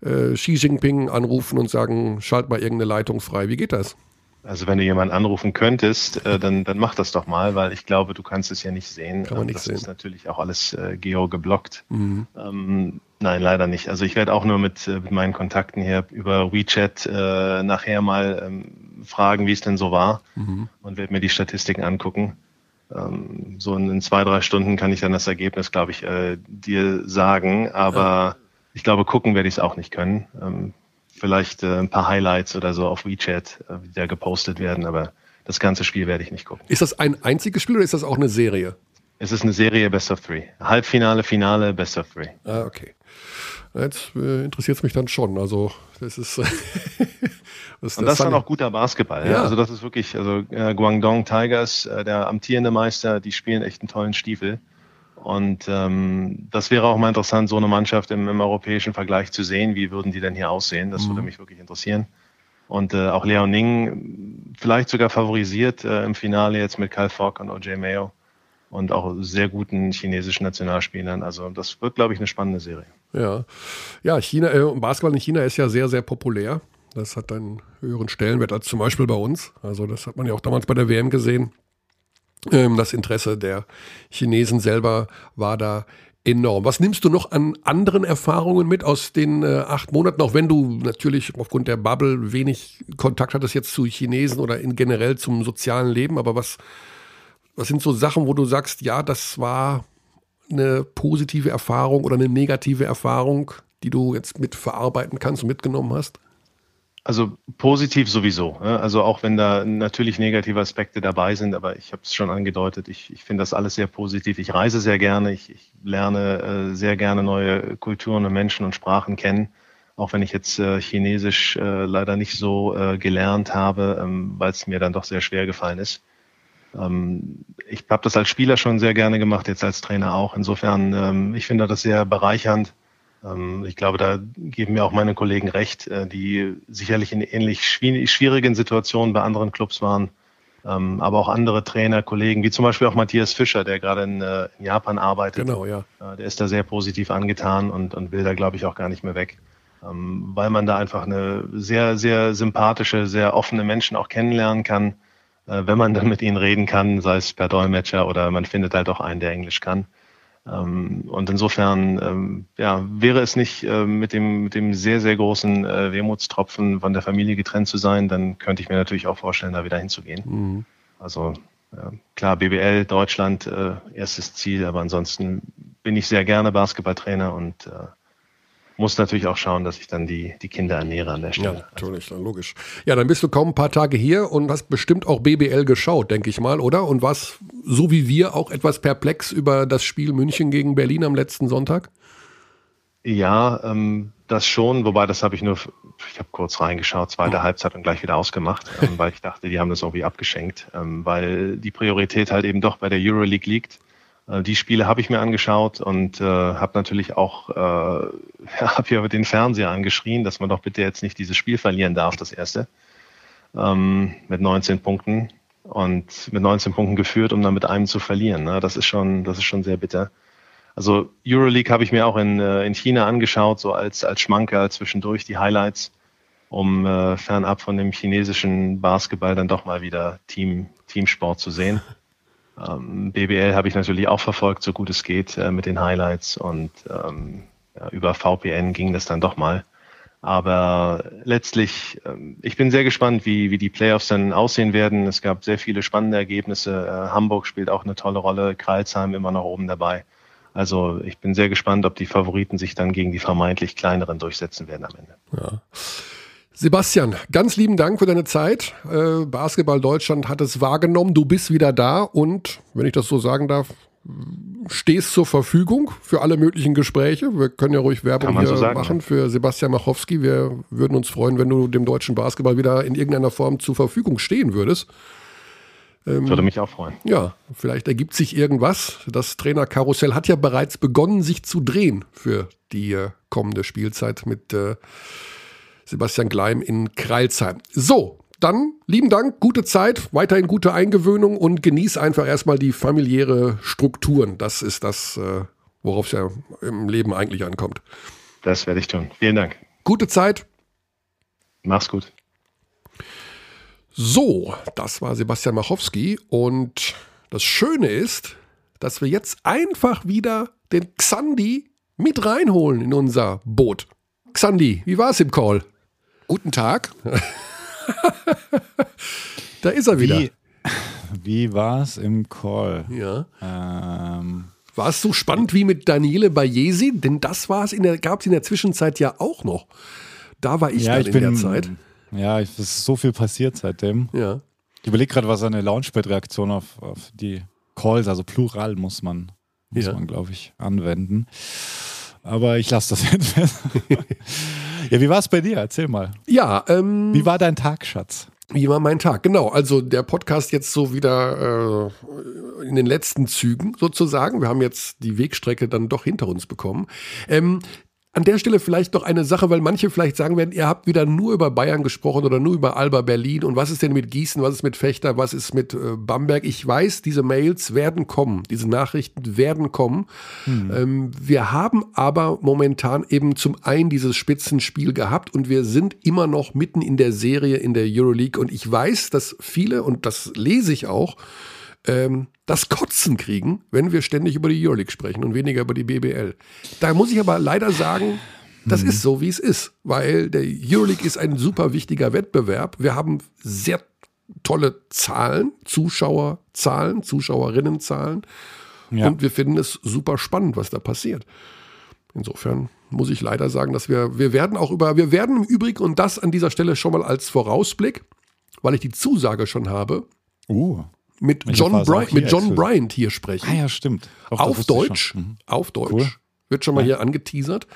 äh, Xi Jinping anrufen und sagen, schalt mal irgendeine Leitung frei? Wie geht das? Also wenn du jemanden anrufen könntest, äh, dann, dann mach das doch mal, weil ich glaube, du kannst es ja nicht sehen. Kann man nicht das sehen. ist natürlich auch alles äh, geo geblockt. Mhm. Ähm, nein, leider nicht. Also ich werde auch nur mit, äh, mit meinen Kontakten hier über WeChat äh, nachher mal ähm, fragen, wie es denn so war mhm. und werde mir die Statistiken angucken. Ähm, so in, in, zwei, drei Stunden kann ich dann das Ergebnis, glaube ich, äh, dir sagen. Aber ja. ich glaube, gucken werde ich es auch nicht können. Ähm, vielleicht äh, ein paar Highlights oder so auf WeChat, äh, die da gepostet werden, aber das ganze Spiel werde ich nicht gucken. Ist das ein einziges Spiel oder ist das auch eine Serie? Es ist eine Serie Best of Three. Halbfinale, Finale, Best of Three. Ah, okay. Jetzt äh, interessiert es mich dann schon. Also, das ist. <laughs> das, Und das ist dann auch guter Basketball. Ja. ja. Also, das ist wirklich, also äh, Guangdong Tigers, äh, der amtierende Meister, die spielen echt einen tollen Stiefel. Und ähm, das wäre auch mal interessant, so eine Mannschaft im, im, europäischen Vergleich zu sehen. Wie würden die denn hier aussehen? Das mhm. würde mich wirklich interessieren. Und äh, auch Leon Ning vielleicht sogar favorisiert äh, im Finale jetzt mit Kyle Fogg und OJ Mayo und auch sehr guten chinesischen Nationalspielern. Also das wird, glaube ich, eine spannende Serie. Ja, ja China, äh, Basketball in China ist ja sehr, sehr populär. Das hat einen höheren Stellenwert als zum Beispiel bei uns. Also das hat man ja auch damals bei der WM gesehen. Ähm, das Interesse der Chinesen selber war da enorm. Was nimmst du noch an anderen Erfahrungen mit aus den äh, acht Monaten, auch wenn du natürlich aufgrund der Bubble wenig Kontakt hattest jetzt zu Chinesen oder in generell zum sozialen Leben, aber was, was sind so Sachen, wo du sagst, ja, das war eine positive Erfahrung oder eine negative Erfahrung, die du jetzt mit verarbeiten kannst und mitgenommen hast? Also positiv sowieso. Also auch wenn da natürlich negative Aspekte dabei sind, aber ich habe es schon angedeutet, ich, ich finde das alles sehr positiv. Ich reise sehr gerne, ich, ich lerne äh, sehr gerne neue Kulturen und Menschen und Sprachen kennen, auch wenn ich jetzt äh, Chinesisch äh, leider nicht so gelernt habe, ähm, weil es mir dann doch sehr schwer gefallen ist. Ähm, ich habe das als Spieler schon sehr gerne gemacht, jetzt als Trainer auch. Insofern, ähm, ich finde das sehr bereichernd ähm, ich glaube, da geben mir auch meine Kollegen recht, äh, die sicherlich in ähnlich schwierigen Situationen bei anderen Clubs waren. Ähm, aber auch andere Trainer, Kollegen, wie zum Beispiel auch Matthias Fischer, der gerade in, äh, in Japan arbeitet. Genau, ja. Äh, der ist da sehr positiv angetan und, und will da, glaube ich, auch gar nicht mehr weg. Ähm, weil man da einfach eine sehr, sehr sympathische, sehr offene Menschen auch kennenlernen kann, wenn man <laughs> dann mit ihnen reden kann, sei es per Dolmetscher oder man findet halt auch einen, der Englisch kann. Ähm, und insofern ähm, ja, wäre es nicht äh, mit, dem, mit dem sehr, sehr großen äh, Wehmutstropfen von der Familie getrennt zu sein, dann könnte ich mir natürlich auch vorstellen, da wieder hinzugehen. Mhm. Also äh, klar, BBL, Deutschland, äh, erstes Ziel, aber ansonsten bin ich sehr gerne Basketballtrainer und äh, muss natürlich auch schauen, dass ich dann die, die Kinder ernähre an der Stelle. Ja, natürlich, dann logisch. Ja, dann bist du kaum ein paar Tage hier und hast bestimmt auch BBL geschaut, denke ich mal, oder? Und warst so wie wir auch etwas perplex über das Spiel München gegen Berlin am letzten Sonntag? Ja, ähm, das schon, wobei das habe ich nur, ich habe kurz reingeschaut, zweite oh. Halbzeit und gleich wieder ausgemacht, ähm, weil ich dachte, die haben das irgendwie abgeschenkt, ähm, weil die Priorität halt eben doch bei der Euroleague liegt. Äh, die Spiele habe ich mir angeschaut und äh, habe natürlich auch, äh, <laughs> habe hier den Fernseher angeschrien, dass man doch bitte jetzt nicht dieses Spiel verlieren darf, das erste, ähm, mit 19 Punkten und mit 19 Punkten geführt, um dann mit einem zu verlieren. Ne? Das ist schon, das ist schon sehr bitter. Also Euroleague habe ich mir auch in, äh, in China angeschaut, so als, als Schmanker zwischendurch die Highlights, um äh, fernab von dem chinesischen Basketball dann doch mal wieder Team, Teamsport zu sehen. Ähm, BBL habe ich natürlich auch verfolgt, so gut es geht, äh, mit den Highlights und ähm, ja, über VPN ging das dann doch mal. Aber letztlich, ähm, ich bin sehr gespannt, wie, wie die Playoffs dann aussehen werden. Es gab sehr viele spannende Ergebnisse. Äh, Hamburg spielt auch eine tolle Rolle, Kreilsheim immer noch oben dabei. Also ich bin sehr gespannt, ob die Favoriten sich dann gegen die vermeintlich kleineren durchsetzen werden am Ende. Ja. Sebastian, ganz lieben Dank für deine Zeit. Äh, Basketball Deutschland hat es wahrgenommen. Du bist wieder da und, wenn ich das so sagen darf, stehst zur Verfügung für alle möglichen Gespräche. Wir können ja ruhig Werbung hier so sagen, machen ja. für Sebastian Machowski. Wir würden uns freuen, wenn du dem deutschen Basketball wieder in irgendeiner Form zur Verfügung stehen würdest. Ähm, Würde mich auch freuen. Ja, vielleicht ergibt sich irgendwas. Das Trainerkarussell hat ja bereits begonnen, sich zu drehen für die äh, kommende Spielzeit mit äh, Sebastian Gleim in Kreilsheim. So, dann lieben Dank, gute Zeit, weiterhin gute Eingewöhnung und genieß einfach erstmal die familiäre Strukturen. Das ist das, äh, worauf es ja im Leben eigentlich ankommt. Das werde ich tun. Vielen Dank. Gute Zeit. Mach's gut. So, das war Sebastian Machowski und das Schöne ist, dass wir jetzt einfach wieder den Xandi mit reinholen in unser Boot. Xandi, wie war es im Call? Guten Tag. <laughs> da ist er wieder. Wie, wie war es im Call? Ja. Ähm, war es so spannend wie mit Daniele Bayesi? Denn das war es in der, gab es in der Zwischenzeit ja auch noch. Da war ich ja, dann ich in bin, der Zeit. Ja, es ist so viel passiert seitdem. Ja. Ich überlege gerade, was eine Launchpad-Reaktion auf, auf die Calls, also plural muss man, muss ja. man, glaube ich, anwenden. Aber ich lasse das jetzt. <laughs> <laughs> ja, wie war es bei dir? Erzähl mal. Ja, ähm, Wie war dein Tag, Schatz? Wie war mein Tag? Genau, also der Podcast jetzt so wieder äh, in den letzten Zügen sozusagen. Wir haben jetzt die Wegstrecke dann doch hinter uns bekommen. Ähm, an der Stelle vielleicht noch eine Sache, weil manche vielleicht sagen werden, ihr habt wieder nur über Bayern gesprochen oder nur über Alba Berlin und was ist denn mit Gießen, was ist mit Fechter, was ist mit äh, Bamberg. Ich weiß, diese Mails werden kommen, diese Nachrichten werden kommen. Mhm. Ähm, wir haben aber momentan eben zum einen dieses Spitzenspiel gehabt und wir sind immer noch mitten in der Serie in der Euroleague und ich weiß, dass viele, und das lese ich auch, ähm, das Kotzen kriegen, wenn wir ständig über die Euroleague sprechen und weniger über die BBL. Da muss ich aber leider sagen, das ist so, wie es ist, weil der Euroleague ist ein super wichtiger Wettbewerb. Wir haben sehr tolle Zahlen, Zuschauerzahlen, Zuschauerinnenzahlen. Ja. Und wir finden es super spannend, was da passiert. Insofern muss ich leider sagen, dass wir, wir werden auch über, wir werden im Übrigen, und das an dieser Stelle schon mal als Vorausblick, weil ich die Zusage schon habe, uh mit John, Bry mit John Bryant hier sprechen. Ah ja, stimmt. Auch auf Deutsch. Mhm. Auf Deutsch. Cool. Wird schon mal ja. hier angeteasert.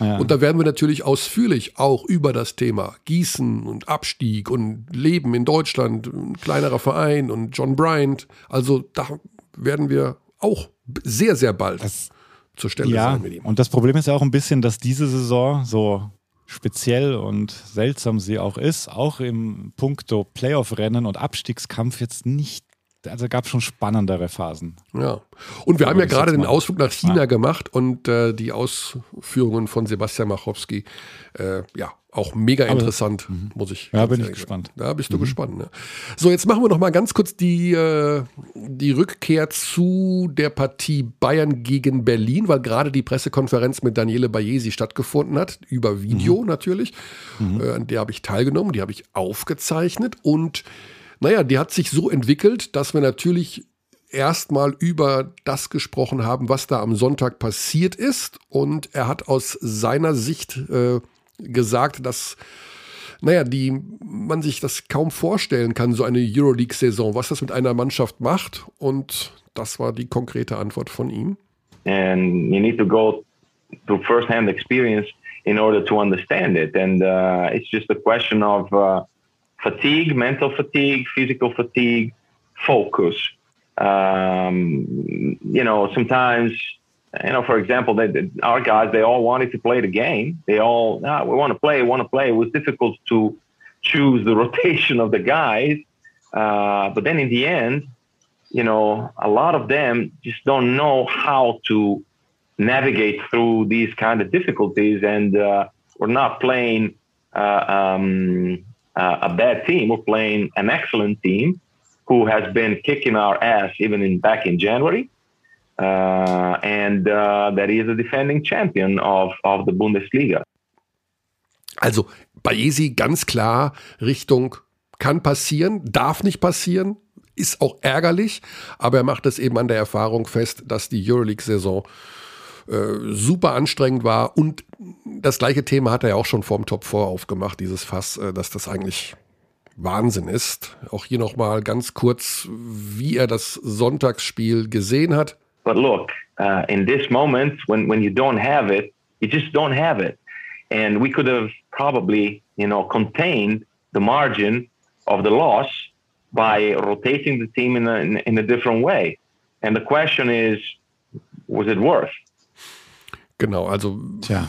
Ja. Und da werden wir natürlich ausführlich auch über das Thema Gießen und Abstieg und Leben in Deutschland, ein kleinerer Verein und John Bryant. Also da werden wir auch sehr, sehr bald das, zur Stelle ja, sein mit ihm. Und das Problem ist ja auch ein bisschen, dass diese Saison so speziell und seltsam sie auch ist, auch im Punkto Playoff-Rennen und Abstiegskampf jetzt nicht also gab es schon spannendere Phasen. Ja. Und wir haben ja gerade den Ausflug nach China ja. gemacht und äh, die Ausführungen von Sebastian Machowski, äh, ja, auch mega Aber, interessant, mhm. muss ich. Ja, bin ich gespannt. Da bist du mhm. gespannt. Ne? So, jetzt machen wir noch mal ganz kurz die, äh, die Rückkehr zu der Partie Bayern gegen Berlin, weil gerade die Pressekonferenz mit Daniele Bayesi stattgefunden hat, über Video mhm. natürlich. Mhm. Äh, an der habe ich teilgenommen, die habe ich aufgezeichnet und naja, die hat sich so entwickelt, dass wir natürlich erstmal über das gesprochen haben, was da am Sonntag passiert ist. Und er hat aus seiner Sicht äh, gesagt, dass naja, die man sich das kaum vorstellen kann, so eine Euroleague-Saison, was das mit einer Mannschaft macht. Und das war die konkrete Antwort von ihm. And you need to go through first-hand experience in order to understand it. And uh, it's just a question of uh, fatigue, mental fatigue, physical fatigue, focus. Um, you know, sometimes you know, for example, they, our guys, they all wanted to play the game. They all, ah, we want to play, want to play. It was difficult to choose the <laughs> rotation of the guys. Uh, but then in the end, you know, a lot of them just don't know how to navigate through these kind of difficulties. And uh, we're not playing uh, um, uh, a bad team. We're playing an excellent team who has been kicking our ass even in back in January. Uh, and uh, that is a defending champion of, of the Bundesliga. Also Baesi ganz klar Richtung kann passieren, darf nicht passieren, ist auch ärgerlich, aber er macht es eben an der Erfahrung fest, dass die Euroleague-Saison äh, super anstrengend war und das gleiche Thema hat er ja auch schon vorm Top 4 aufgemacht, dieses Fass, äh, dass das eigentlich Wahnsinn ist. Auch hier nochmal ganz kurz, wie er das Sonntagsspiel gesehen hat. But look, uh, in this moment, when, when you don't have it, you just don't have it. And we could have probably, you know, contained the margin of the loss by rotating the team in a, in, in a different way. And the question is, was it worth? Genau, also. Tja.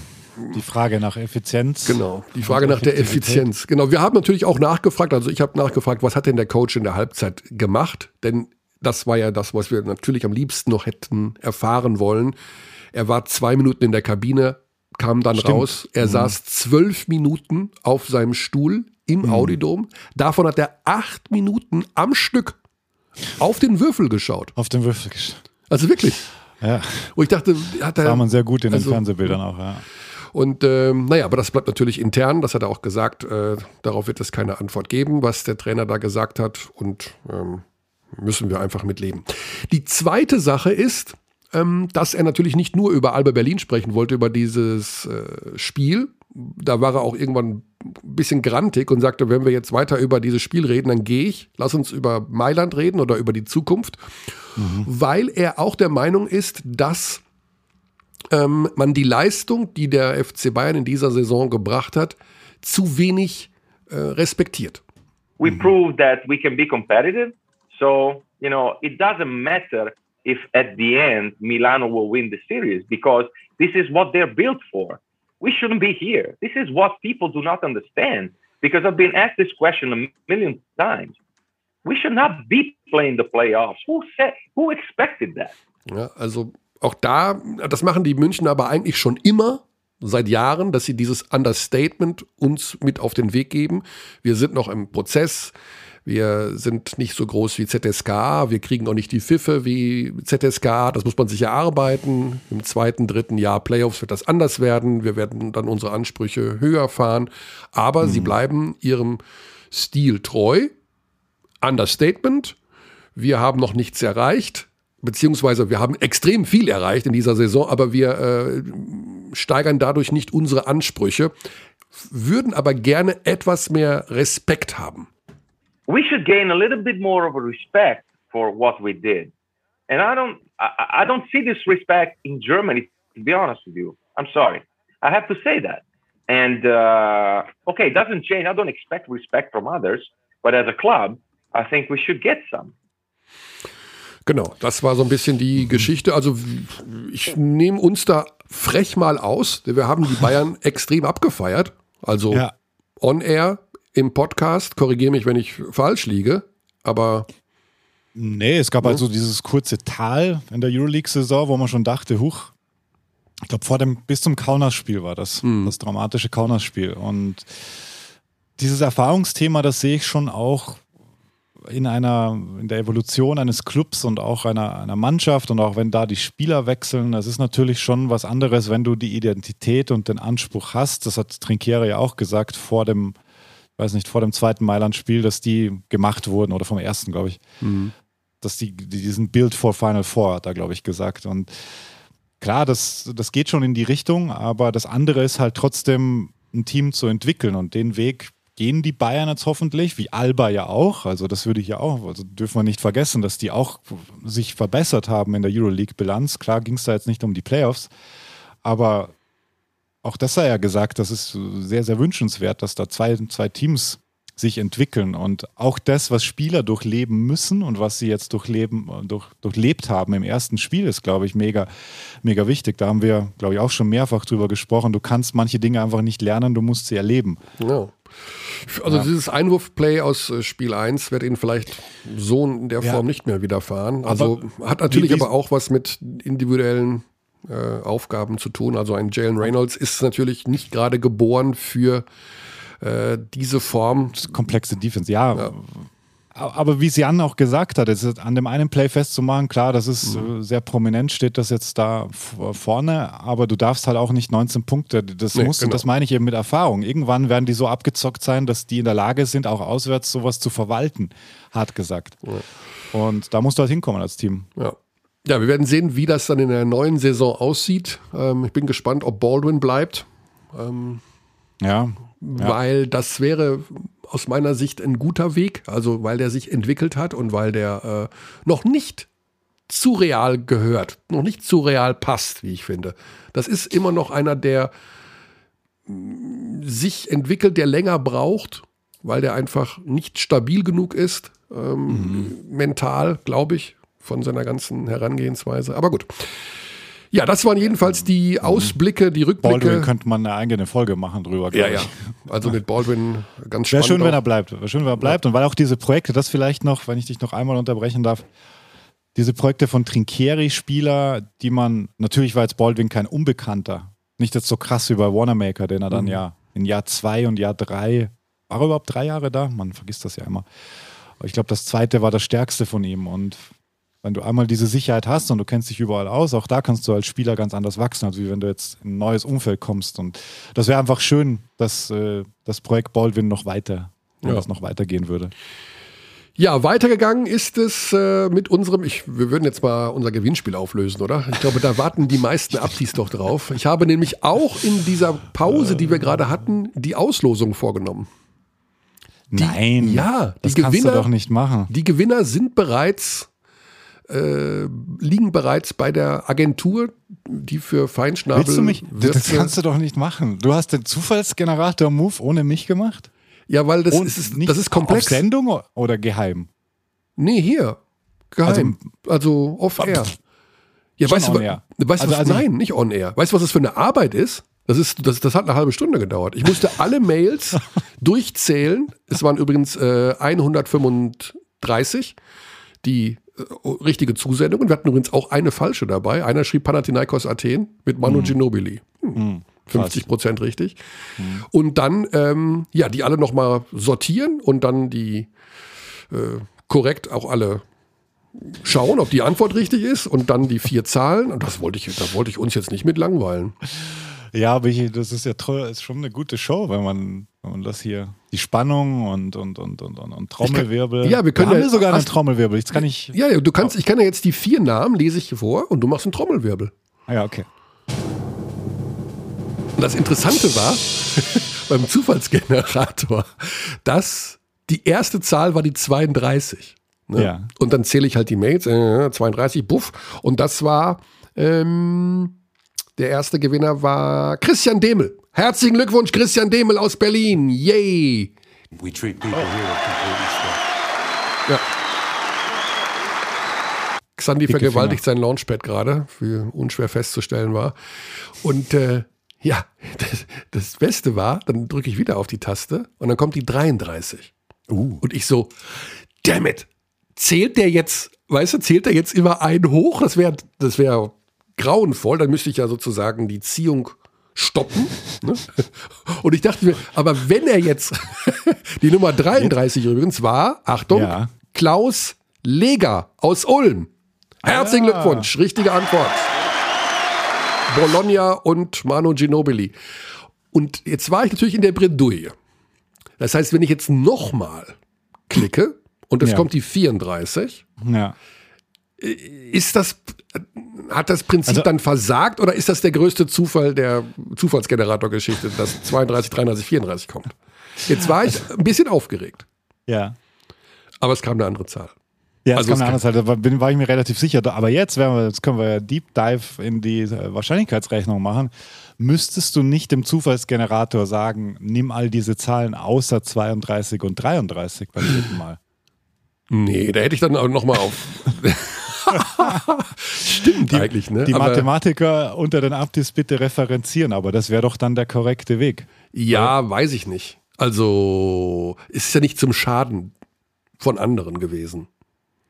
Die Frage nach Effizienz. Genau, die Frage nach der Effizienz. Genau, wir haben natürlich auch nachgefragt, also ich habe nachgefragt, was hat denn der Coach in der Halbzeit gemacht? Denn das war ja das, was wir natürlich am liebsten noch hätten erfahren wollen. Er war zwei Minuten in der Kabine, kam dann Stimmt. raus. Er mhm. saß zwölf Minuten auf seinem Stuhl im mhm. Audidom. Davon hat er acht Minuten am Stück auf den Würfel geschaut. Auf den Würfel geschaut. Also wirklich. Ja. Und ich dachte, hat er. Das sah man sehr gut in also, den Fernsehbildern auch, ja. Und ähm, naja, aber das bleibt natürlich intern, das hat er auch gesagt. Äh, darauf wird es keine Antwort geben, was der Trainer da gesagt hat. Und ähm, müssen wir einfach mitleben. Die zweite Sache ist, ähm, dass er natürlich nicht nur über Alba Berlin sprechen wollte, über dieses äh, Spiel. Da war er auch irgendwann ein bisschen grantig und sagte, wenn wir jetzt weiter über dieses Spiel reden, dann gehe ich. Lass uns über Mailand reden oder über die Zukunft. Mhm. Weil er auch der Meinung ist, dass ähm, man die Leistung, die der FC Bayern in dieser Saison gebracht hat, zu wenig äh, respektiert. We proved that we can be competitive. So, you know, it doesn't matter if at the end Milano will win the series because this is what they're built for. We shouldn't be here. This is what people do not understand because I've been asked this question a million times. We should not be playing the playoffs. Who said, who expected that? Ja, also auch da, das machen die München aber eigentlich schon immer seit Jahren, dass sie dieses Understatement uns mit auf den Weg geben. Wir sind noch im Prozess. Wir sind nicht so groß wie ZSK, wir kriegen auch nicht die Pfiffe wie ZSK, das muss man sich erarbeiten. Im zweiten, dritten Jahr Playoffs wird das anders werden. Wir werden dann unsere Ansprüche höher fahren, aber mhm. sie bleiben ihrem Stil treu. Understatement. Wir haben noch nichts erreicht, beziehungsweise wir haben extrem viel erreicht in dieser Saison, aber wir äh, steigern dadurch nicht unsere Ansprüche, würden aber gerne etwas mehr Respekt haben. We should gain a little bit more of a respect for what we did. And I don't, I, I don't see this respect in Germany. To be honest with you, I'm sorry, I have to say that. And uh, okay, it doesn't change. I don't expect respect from others, but as a club, I think we should get some. Genau, das war so ein bisschen die Geschichte. Also ich nehme uns da frech mal aus. Wir haben die Bayern <laughs> extrem abgefeiert. Also ja. on air, im Podcast. Korrigiere mich, wenn ich falsch liege, aber. Nee, es gab also dieses kurze Tal in der Euroleague-Saison, wo man schon dachte, huch, ich glaube, vor dem, bis zum Kaunas-Spiel war das, mhm. das dramatische Kaunas-Spiel. Und dieses Erfahrungsthema, das sehe ich schon auch in einer, in der Evolution eines Clubs und auch einer, einer Mannschaft und auch wenn da die Spieler wechseln, das ist natürlich schon was anderes, wenn du die Identität und den Anspruch hast. Das hat Trinkiere ja auch gesagt vor dem weiß nicht, vor dem zweiten Mailand-Spiel, dass die gemacht wurden oder vom ersten, glaube ich. Mhm. Dass die, die diesen Build for Final Four, hat er, glaube ich, gesagt. Und klar, das, das geht schon in die Richtung, aber das andere ist halt trotzdem ein Team zu entwickeln und den Weg gehen die Bayern jetzt hoffentlich, wie Alba ja auch. Also das würde ich ja auch, also dürfen wir nicht vergessen, dass die auch sich verbessert haben in der Euroleague-Bilanz. Klar ging es da jetzt nicht um die Playoffs, aber auch das sei ja gesagt, das ist sehr, sehr wünschenswert, dass da zwei, zwei Teams sich entwickeln und auch das, was Spieler durchleben müssen und was sie jetzt durchleben, durch, durchlebt haben im ersten Spiel, ist, glaube ich, mega, mega wichtig. Da haben wir, glaube ich, auch schon mehrfach drüber gesprochen. Du kannst manche Dinge einfach nicht lernen, du musst sie erleben. Ja. Also ja. dieses Einwurfplay aus äh, Spiel 1 wird Ihnen vielleicht so in der Form ja. nicht mehr widerfahren. Also aber hat natürlich wie, wie aber auch was mit individuellen äh, Aufgaben zu tun. Also ein Jalen Reynolds ist natürlich nicht gerade geboren für äh, diese Form. Komplexe Defense, ja. ja. Aber wie Jan auch gesagt hat, ist an dem einen Play festzumachen, klar, das ist mhm. Äh, sehr prominent, steht das jetzt da vorne, aber du darfst halt auch nicht 19 Punkte, das nee, musst genau. das meine ich eben mit Erfahrung. Irgendwann werden die so abgezockt sein, dass die in der Lage sind, auch auswärts sowas zu verwalten, hart gesagt. Ja. Und da musst du halt hinkommen als Team. Ja. Ja, wir werden sehen, wie das dann in der neuen Saison aussieht. Ähm, ich bin gespannt, ob Baldwin bleibt. Ähm, ja, weil das wäre aus meiner Sicht ein guter Weg, also weil der sich entwickelt hat und weil der äh, noch nicht zu real gehört, noch nicht zu real passt, wie ich finde. Das ist immer noch einer, der mm, sich entwickelt, der länger braucht, weil der einfach nicht stabil genug ist, ähm, mhm. mental, glaube ich, von seiner ganzen Herangehensweise. Aber gut. Ja, das waren jedenfalls die Ausblicke, die Rückblicke. Baldwin könnte man eine eigene Folge machen drüber. Ja, ja. Also mit Baldwin ganz spannend. Wäre schön, auch. wenn er bleibt. Wäre schön, wenn er bleibt. Ja. Und weil auch diese Projekte, das vielleicht noch, wenn ich dich noch einmal unterbrechen darf, diese Projekte von Trinkieri-Spieler, die man, natürlich war jetzt Baldwin kein Unbekannter. Nicht jetzt so krass wie bei Wanamaker, den er dann mhm. ja in Jahr zwei und Jahr drei, war er überhaupt drei Jahre da? Man vergisst das ja immer. Aber ich glaube, das zweite war das stärkste von ihm. Und wenn du einmal diese Sicherheit hast und du kennst dich überall aus, auch da kannst du als Spieler ganz anders wachsen, als wenn du jetzt in ein neues Umfeld kommst. Und das wäre einfach schön, dass äh, das Projekt Baldwin noch weiter, ja. das noch weitergehen würde. Ja, weitergegangen ist es äh, mit unserem, ich, wir würden jetzt mal unser Gewinnspiel auflösen, oder? Ich glaube, da warten die meisten Abtis doch drauf. Ich habe nämlich auch in dieser Pause, die wir gerade hatten, die Auslosung vorgenommen. Die, Nein, ja, die das Gewinner, kannst du doch nicht machen. Die Gewinner sind bereits äh, liegen bereits bei der Agentur, die für Feinschnabel. Willst du mich? Das kannst du doch nicht machen. Du hast den Zufallsgenerator-Move ohne mich gemacht? Ja, weil das, ist, das ist komplex. Auf Sendung oder geheim? Nee, hier. Geheim. Also, also off-air. Ja, weißt du, weißt also, was, also nein, nicht on-air. Weißt du, was das für eine Arbeit ist? Das, ist das, das hat eine halbe Stunde gedauert. Ich musste alle Mails <laughs> durchzählen. Es waren übrigens äh, 135, die richtige Zusendungen. Wir hatten übrigens auch eine falsche dabei. Einer schrieb Panathinaikos Athen mit Manu mhm. Ginobili. Hm. 50 Prozent richtig. Mhm. Und dann, ähm, ja, die alle nochmal sortieren und dann die äh, korrekt auch alle schauen, ob die Antwort richtig ist und dann die vier Zahlen. Und das wollte ich, da wollte ich uns jetzt nicht mit langweilen. Ja, aber ich, das ist ja toll, ist schon eine gute Show, wenn man, wenn man das hier, die Spannung und, und, und, und, und Trommelwirbel. Kann, ja, wir können wir haben ja, sogar einen Trommelwirbel. Jetzt kann ich. Ja, du kannst, ich kann ja jetzt die vier Namen lese ich vor und du machst einen Trommelwirbel. Ah ja, okay. Und das Interessante war <laughs> beim Zufallsgenerator, dass die erste Zahl war die 32. Ne? Ja. Und dann zähle ich halt die Mails, äh, 32, buff. Und das war ähm, der erste Gewinner war Christian Demel. Herzlichen Glückwunsch, Christian Demel aus Berlin. Yay! We treat people oh. here completely Ja. Xandi Dicke vergewaltigt Finger. sein Launchpad gerade, wie unschwer festzustellen war. Und äh, ja, <laughs> das, das, Beste war, dann drücke ich wieder auf die Taste und dann kommt die 33. Uh. Und ich so, damn it, zählt der jetzt, weißt du, zählt der jetzt immer einen hoch? Das wäre das wär grauenvoll, dann müsste ich ja sozusagen die Ziehung stoppen. Ne? <laughs> Und ich dachte mir, aber wenn er jetzt, <laughs> die Nummer 33 übrigens war, Achtung, ja. Klaus Leger aus Ulm. Herzlichen ah. Glückwunsch, richtige Antwort. Bologna und Manu Ginobili. Und jetzt war ich natürlich in der Bredouille. Das heißt, wenn ich jetzt nochmal klicke und es Ja. kommt die 34, Ja. ist das, hat das Prinzip Also- dann versagt oder ist das der größte Zufall der Zufallsgenerator-Geschichte, dass 32, 33, 34 kommt? Jetzt war ich ein bisschen aufgeregt, Ja. aber es kam eine andere Zahl. Ja, Also es eine andere Seite, da bin, war ich mir relativ sicher. Aber jetzt, wir, jetzt können wir ja Deep Dive in die äh, Wahrscheinlichkeitsrechnung machen. Müsstest du nicht dem Zufallsgenerator sagen, nimm all diese Zahlen außer 32 und 33 beim dritten Mal? Nee, da hätte ich dann auch nochmal auf. <laughs> <laughs> Stimmt eigentlich, ne? Die Aber- Mathematiker unter den Aptis bitte referenzieren, aber das wäre doch dann der korrekte Weg. Ja, weiß ich nicht. Also, es ist ja nicht zum Schaden von anderen gewesen.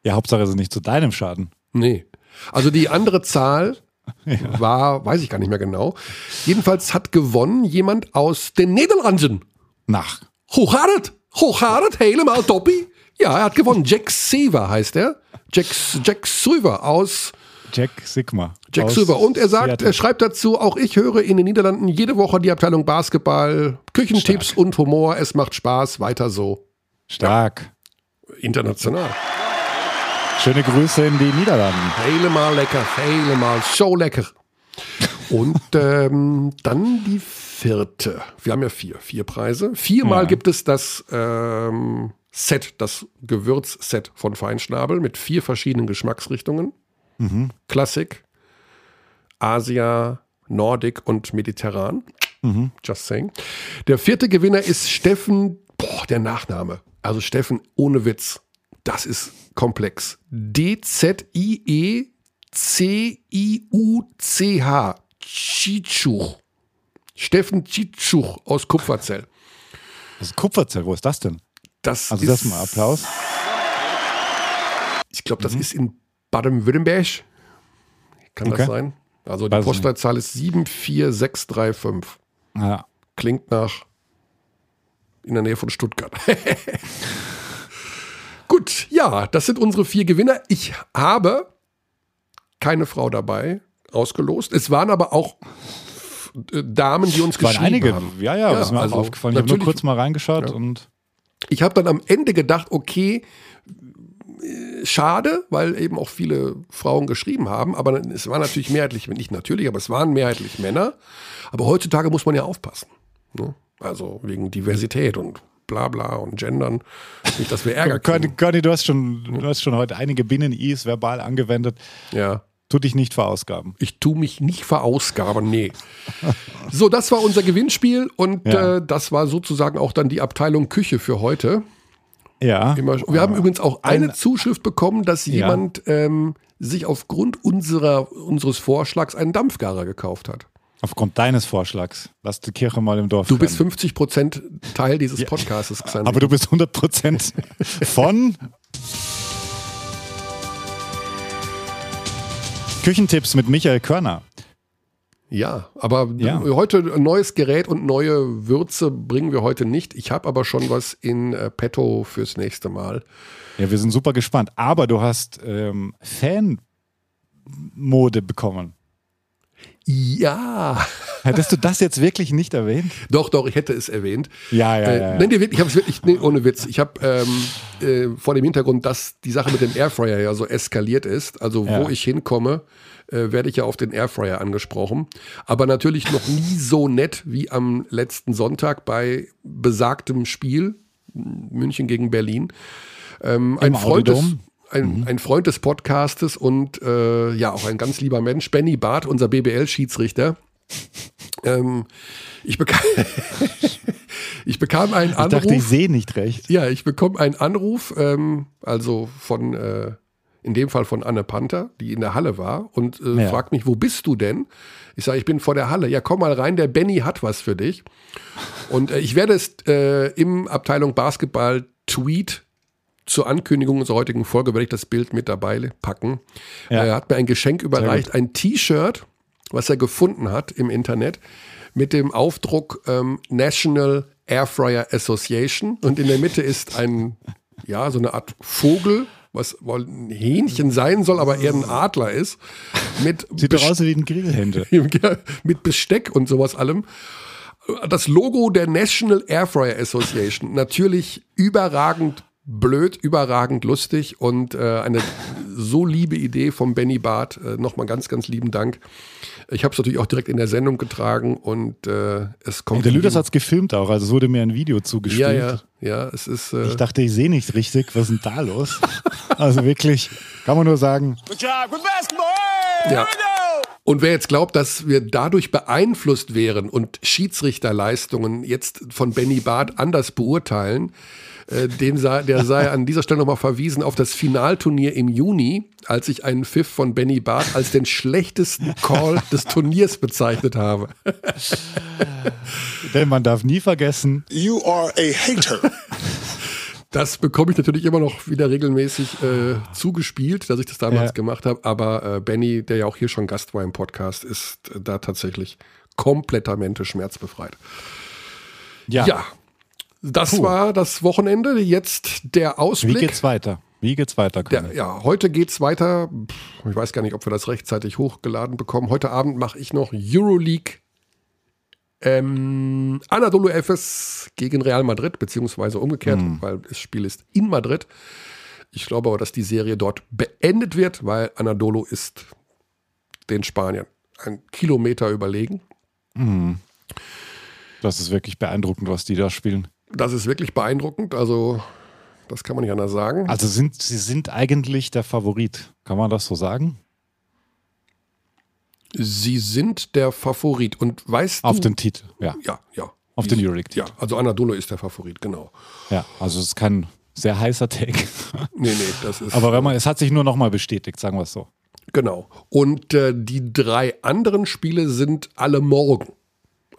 Ja, Hauptsache es ist nicht zu deinem Schaden. Nee. Also die andere Zahl <laughs> war, weiß ich gar nicht mehr genau. Jedenfalls hat gewonnen jemand aus den Niederlanden. Nach. Hochhardt, Hochhardt, helemaal toppie. Ja, er hat gewonnen. Jack Sever heißt er. Jack, Jack Sever aus Jack Sigma. Jack aus Sever. Und er sagt, Seattle. er schreibt dazu, auch ich höre in den Niederlanden jede Woche die Abteilung Basketball, Küchentipps und Humor. Es macht Spaß. Weiter so. Stark. International. Schöne Grüße in die Niederlanden. Helemaal lecker, helemaal so lecker. Und <laughs> ähm, dann die vierte. Wir haben ja vier, vier Preise. Viermal Ja. gibt es das ähm, Set, das Gewürzset von Feinschnabel mit vier verschiedenen Geschmacksrichtungen. Klassik, Asia, Nordic und Mediterran. Just saying. Der vierte Gewinner ist Steffen, boah, der Nachname. Also Steffen ohne Witz. Das ist komplex. D-Z-I-E-C-I-U-C-H. Tschichuch. Steffen Tschichuch aus Kupferzell. Das ist Kupferzell, wo ist das denn? Das Also ist, das mal Applaus. Ich glaube, Mhm. das ist in Baden-Württemberg. Kann Okay. das sein? Also die Weiß ich nicht. Postleitzahl ist 74635. Ja. Klingt nach in der Nähe von Stuttgart. <laughs> Gut, ja, das sind unsere vier Gewinner. Ich habe keine Frau dabei ausgelost. Es waren aber auch Damen, die uns geschrieben einige. haben. Ja, ja, das ist mir also aufgefallen. Ich habe nur kurz mal reingeschaut Ja. und Ich habe dann am Ende gedacht, okay, äh, schade, weil eben auch viele Frauen geschrieben haben, aber es war natürlich mehrheitlich, nicht natürlich, aber es waren mehrheitlich Männer. Aber heutzutage muss man ja aufpassen. Ne? Also wegen Diversität und bla bla und Gendern. Nicht, dass wir Ärger kriegen. Conny, du hast schon, du hast schon heute einige Binnen-Is verbal angewendet. Ja. Tu dich nicht verausgaben. Ich tu mich nicht verausgaben, nee. So, das war unser Gewinnspiel und Ja. äh, das war sozusagen auch dann die Abteilung Küche für heute. Ja. Immer, wir haben übrigens auch eine Ein- Zuschrift bekommen, dass Ja. jemand ähm, sich aufgrund unserer, unseres Vorschlags einen Dampfgarer gekauft hat. Aufgrund deines Vorschlags. Lass die Kirche mal im Dorf. Du bist brennen. 50 Prozent Teil dieses Podcasts, Xander. Aber du bist 100 Prozent von Küchentipps mit Michael Körner. ja, aber Ja. heute ein neues Gerät und neue Würze bringen wir heute nicht. Ich habe aber schon was in äh, petto fürs nächste Mal. Ja, wir sind super gespannt. Aber du hast ähm, Fanmode bekommen. Ja, Hättest du das jetzt wirklich nicht erwähnt? doch, doch, ich hätte es erwähnt. Ja, ja, Äh, ja. ja. Nein, ich habe es wirklich, nee, ohne Witz. Ich habe ähm, äh, vor dem Hintergrund, dass die Sache mit dem Airfryer ja so eskaliert ist, also wo Ja. ich hinkomme, äh, werde ich ja auf den Airfryer angesprochen. Aber natürlich noch nie so nett wie am letzten Sonntag bei besagtem Spiel München gegen Berlin. Ähm, ein, Freund des, Ein, ein Freund des Podcastes und äh, ja, auch ein ganz lieber Mensch, Benny Barth, unser BBL-Schiedsrichter. Ähm, ich, bekam, <laughs> ich bekam einen ich Anruf. dachte, ich sehe nicht recht. Ja, ich bekomme einen Anruf, ähm, also von, äh, in dem Fall von Anne Panther, die in der Halle war und äh, Ja. fragt mich, wo bist du denn? Ich sage, ich bin vor der Halle. Ja, komm mal rein, der Benny hat was für dich. Und äh, ich werde es äh, im Abteilung Basketball Tweet zur Ankündigung unserer heutigen Folge, werde ich das Bild mit dabei packen. Ja. Er hat mir ein Geschenk überreicht, ein T-Shirt, was er gefunden hat im Internet, mit dem Aufdruck ähm, National Airfryer Association. Und in der Mitte ist ein, ja, so eine Art Vogel, was wohl ein Hähnchen sein soll, aber eher ein Adler ist. Mit <laughs> Sieht doch aus wie ein Grillhände. <laughs> mit Besteck und sowas allem. das Logo der National Airfryer Association. Natürlich überragend blöd, überragend lustig und äh, eine so liebe Idee von Benny Barth. Äh, Nochmal ganz, ganz lieben Dank. Ich habe es natürlich auch direkt in der Sendung getragen und äh, es kommt. Und der Lüders hat es gefilmt auch, also es wurde mir ein Video zugespielt. Ja, ja, ja, es ist. Äh, ich dachte, ich sehe nicht richtig. Was ist denn da los? also wirklich, kann man nur sagen. Good job, good basketball. Hey, Ja. here we go. Und wer jetzt glaubt, dass wir dadurch beeinflusst wären und Schiedsrichterleistungen jetzt von Benny Barth anders beurteilen, äh, den sei, der sei an dieser Stelle nochmal verwiesen auf das Finalturnier im Juni, als ich einen Pfiff von Benny Barth als den schlechtesten Call des Turniers bezeichnet habe. Denn man darf nie vergessen, You are a hater. Das bekomme ich natürlich immer noch wieder regelmäßig äh, zugespielt, dass ich das damals Ja. gemacht habe. Aber äh, Benny, der ja auch hier schon Gast war im Podcast, ist äh, da tatsächlich komplettamente schmerzbefreit. ja, Ja, das Puh. war das Wochenende. Jetzt der wie Ausblick. geht's weiter? Wie geht's weiter? Der, ja, heute geht's weiter. Ich weiß gar nicht, ob wir das rechtzeitig hochgeladen bekommen. Heute Abend mache ich noch Euroleague ähm, Anadolu Efes gegen Real Madrid, beziehungsweise umgekehrt, weil das Spiel ist in Madrid. Ich glaube aber, dass die Serie dort beendet wird, weil Anadolu ist den Spaniern ein Kilometer überlegen. Das ist wirklich beeindruckend, was die da spielen. Das ist wirklich beeindruckend. Also, das kann man nicht anders sagen. Also sind sie sind eigentlich der Favorit. Kann man das so sagen? Sie sind der Favorit. Und weißt Auf du. den Titel, ja. Ja, ja. Auf den Euroleague-Titel. Ja, also Anadolu ist der Favorit, genau. Ja, also es ist kein sehr heißer Take. <laughs> Nee, nee, das ist. Aber wenn man, es hat sich nur nochmal bestätigt, sagen wir es so. Genau. Und äh, die drei anderen Spiele sind alle morgen.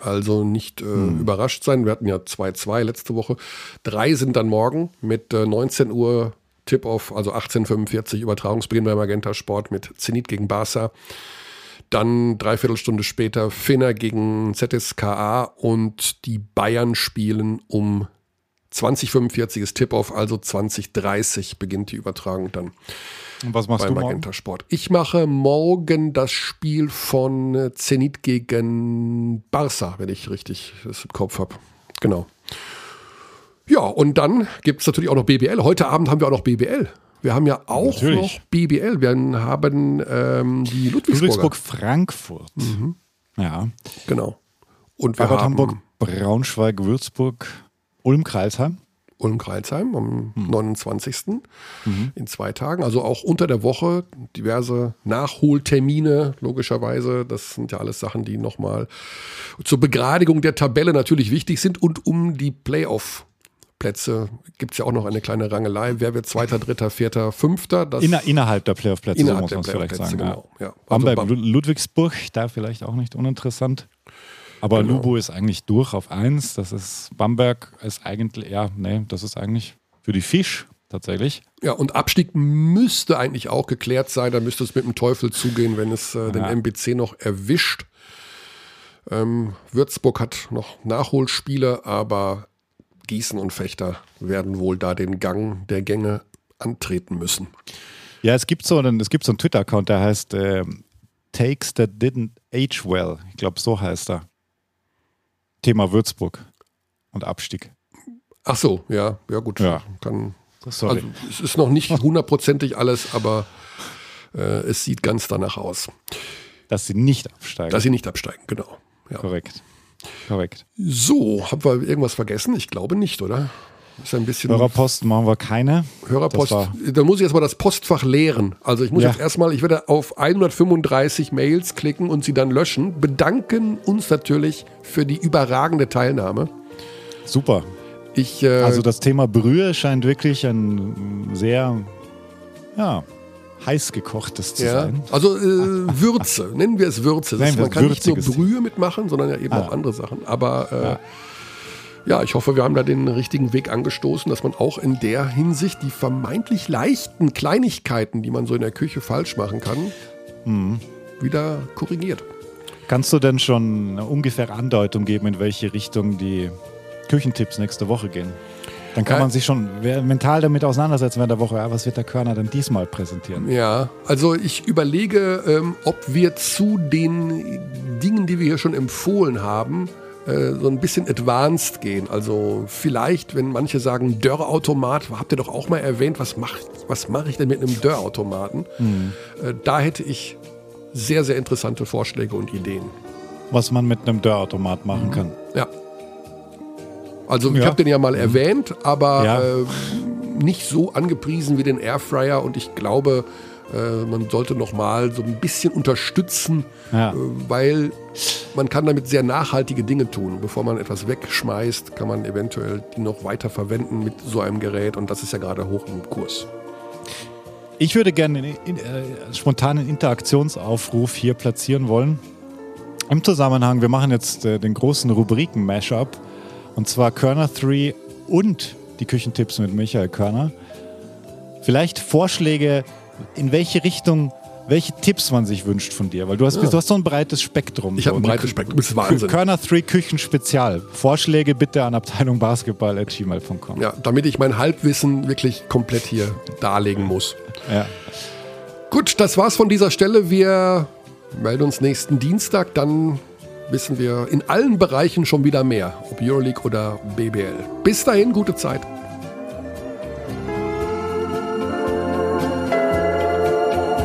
Also nicht äh, überrascht sein. Wir hatten ja 2-2 letzte Woche. Drei sind dann morgen mit äh, 19 Uhr Tip-Off, also 18.45 Übertragungsbeginn bei Magenta Sport mit Zenit gegen Barca. Dann dreiviertel Stunde später Finner gegen ZSKA und die Bayern spielen um 2045 ist Tip-Off, also 2030 beginnt die Übertragung dann Und was machst bei du morgen? Magenta Sport. Ich mache morgen das Spiel von äh, Zenit gegen Barca, wenn ich richtig das im Kopf habe. Genau. Ja, und dann gibt es natürlich auch noch BBL. Heute Abend haben wir auch noch BBL. Wir haben ja auch Natürlich. noch BBL. Wir haben ähm, die. Ludwigsburg, Frankfurt. Ja. Genau. Und wir haben Hamburg, Braunschweig, Würzburg, Ulm, Kreilsheim. Ulm-Kreilsheim am Hm. 29. in zwei Tagen. Also auch unter der Woche diverse Nachholtermine, logischerweise. Das sind ja alles Sachen, die nochmal zur Begradigung der Tabelle natürlich wichtig sind. Und um die Playoff-Plätze gibt es ja auch noch eine kleine Rangelei. Wer wird Zweiter, Dritter, Vierter, Fünfter? Das Inner, innerhalb der Playoff-Plätze, so muss man es vielleicht sagen. genau. Ja. Also Bamberg, Bam- Lu- Ludwigsburg, da vielleicht auch nicht uninteressant. Aber Genau. Lubo ist eigentlich durch auf eins. Das ist Bamberg ist eigentlich, ja, nee, das ist eigentlich für die Fisch tatsächlich. Ja, und Abstieg müsste eigentlich auch geklärt sein. Da müsste es mit dem Teufel zugehen, wenn es äh, den Ja. MBC noch erwischt. Ähm, Würzburg hat noch Nachholspiele, aber Gießen und Fechter werden wohl da den Gang der Gänge antreten müssen. Ja, es gibt so einen, es gibt so einen Twitter-Account, der heißt ähm, Takes That Didn't Age Well. Ich glaube, so heißt er. Thema Würzburg und Abstieg. Ach so, ja, ja gut. Ja. Kann, Sorry. also, es ist noch nicht <laughs> hundertprozentig alles, aber äh, es sieht ganz danach aus, dass sie nicht absteigen. dass sie nicht absteigen, genau. Ja. Korrekt. Korrekt. So, haben wir irgendwas vergessen? Ich glaube nicht, oder? Ist ein bisschen Hörerposten machen wir keine. Hörerpost. Da muss ich jetzt mal das Postfach leeren. Also ich muss Ja. jetzt erstmal, ich werde auf 135 Mails klicken und sie dann löschen. Bedanken uns natürlich für die überragende Teilnahme. Super. Ich, äh, Also das Thema Brühe scheint wirklich ein sehr, ja, heiß gekochtes zu ja, sein. also äh, Würze, nennen wir es Würze. Wir man kann nicht nur. Brühe mitmachen, sondern ja eben Ah. auch andere Sachen. Aber äh, ja. Ich hoffe, wir haben da den richtigen Weg angestoßen, dass man auch in der Hinsicht die vermeintlich leichten Kleinigkeiten, die man so in der Küche falsch machen kann, Mhm. wieder korrigiert. Kannst du denn schon eine ungefähre Andeutung geben, in welche Richtung die Küchentipps nächste Woche gehen? Dann kann Ja. man sich schon mental damit auseinandersetzen während der Woche. Ja, was wird der Körner denn diesmal präsentieren? Ja, also ich überlege, ähm, ob wir zu den Dingen, die wir hier schon empfohlen haben, äh, so ein bisschen advanced gehen. Also vielleicht, wenn manche sagen Dörrautomat, habt ihr doch auch mal erwähnt, was mache was mach ich denn mit einem Dörrautomaten? Mhm. Äh, da hätte ich sehr, sehr interessante Vorschläge und Ideen. Was man mit einem Dörrautomat machen kann. Ja. Also ich Ja. habe den ja mal erwähnt, aber Ja. äh, nicht so angepriesen wie den Airfryer und ich glaube, äh, man sollte noch mal so ein bisschen unterstützen, Ja. äh, weil man kann damit sehr nachhaltige Dinge tun. Bevor man etwas wegschmeißt, kann man eventuell die noch weiter verwenden mit so einem Gerät und das ist ja gerade hoch im Kurs. Ich würde gerne einen in, äh, spontanen Interaktionsaufruf hier platzieren wollen. Im Zusammenhang, wir machen jetzt äh, den großen Rubriken-Mashup. Und zwar Körner 3 und die Küchentipps mit Michael Körner. Vielleicht Vorschläge, in welche Richtung, welche Tipps man sich wünscht von dir. Weil du hast, du hast so ein breites Spektrum. Ich habe ein so. breites Spektrum, das ist Wahnsinn. Körner 3 Küchenspezial. Vorschläge bitte an abteilungbasketball.gmail.com. Ja, damit ich mein Halbwissen wirklich komplett hier darlegen muss. Ja. Gut, das war's von dieser Stelle. Wir melden uns nächsten Dienstag. Dann wissen wir in allen Bereichen schon wieder mehr, ob Euroleague oder BBL. Bis dahin, gute Zeit.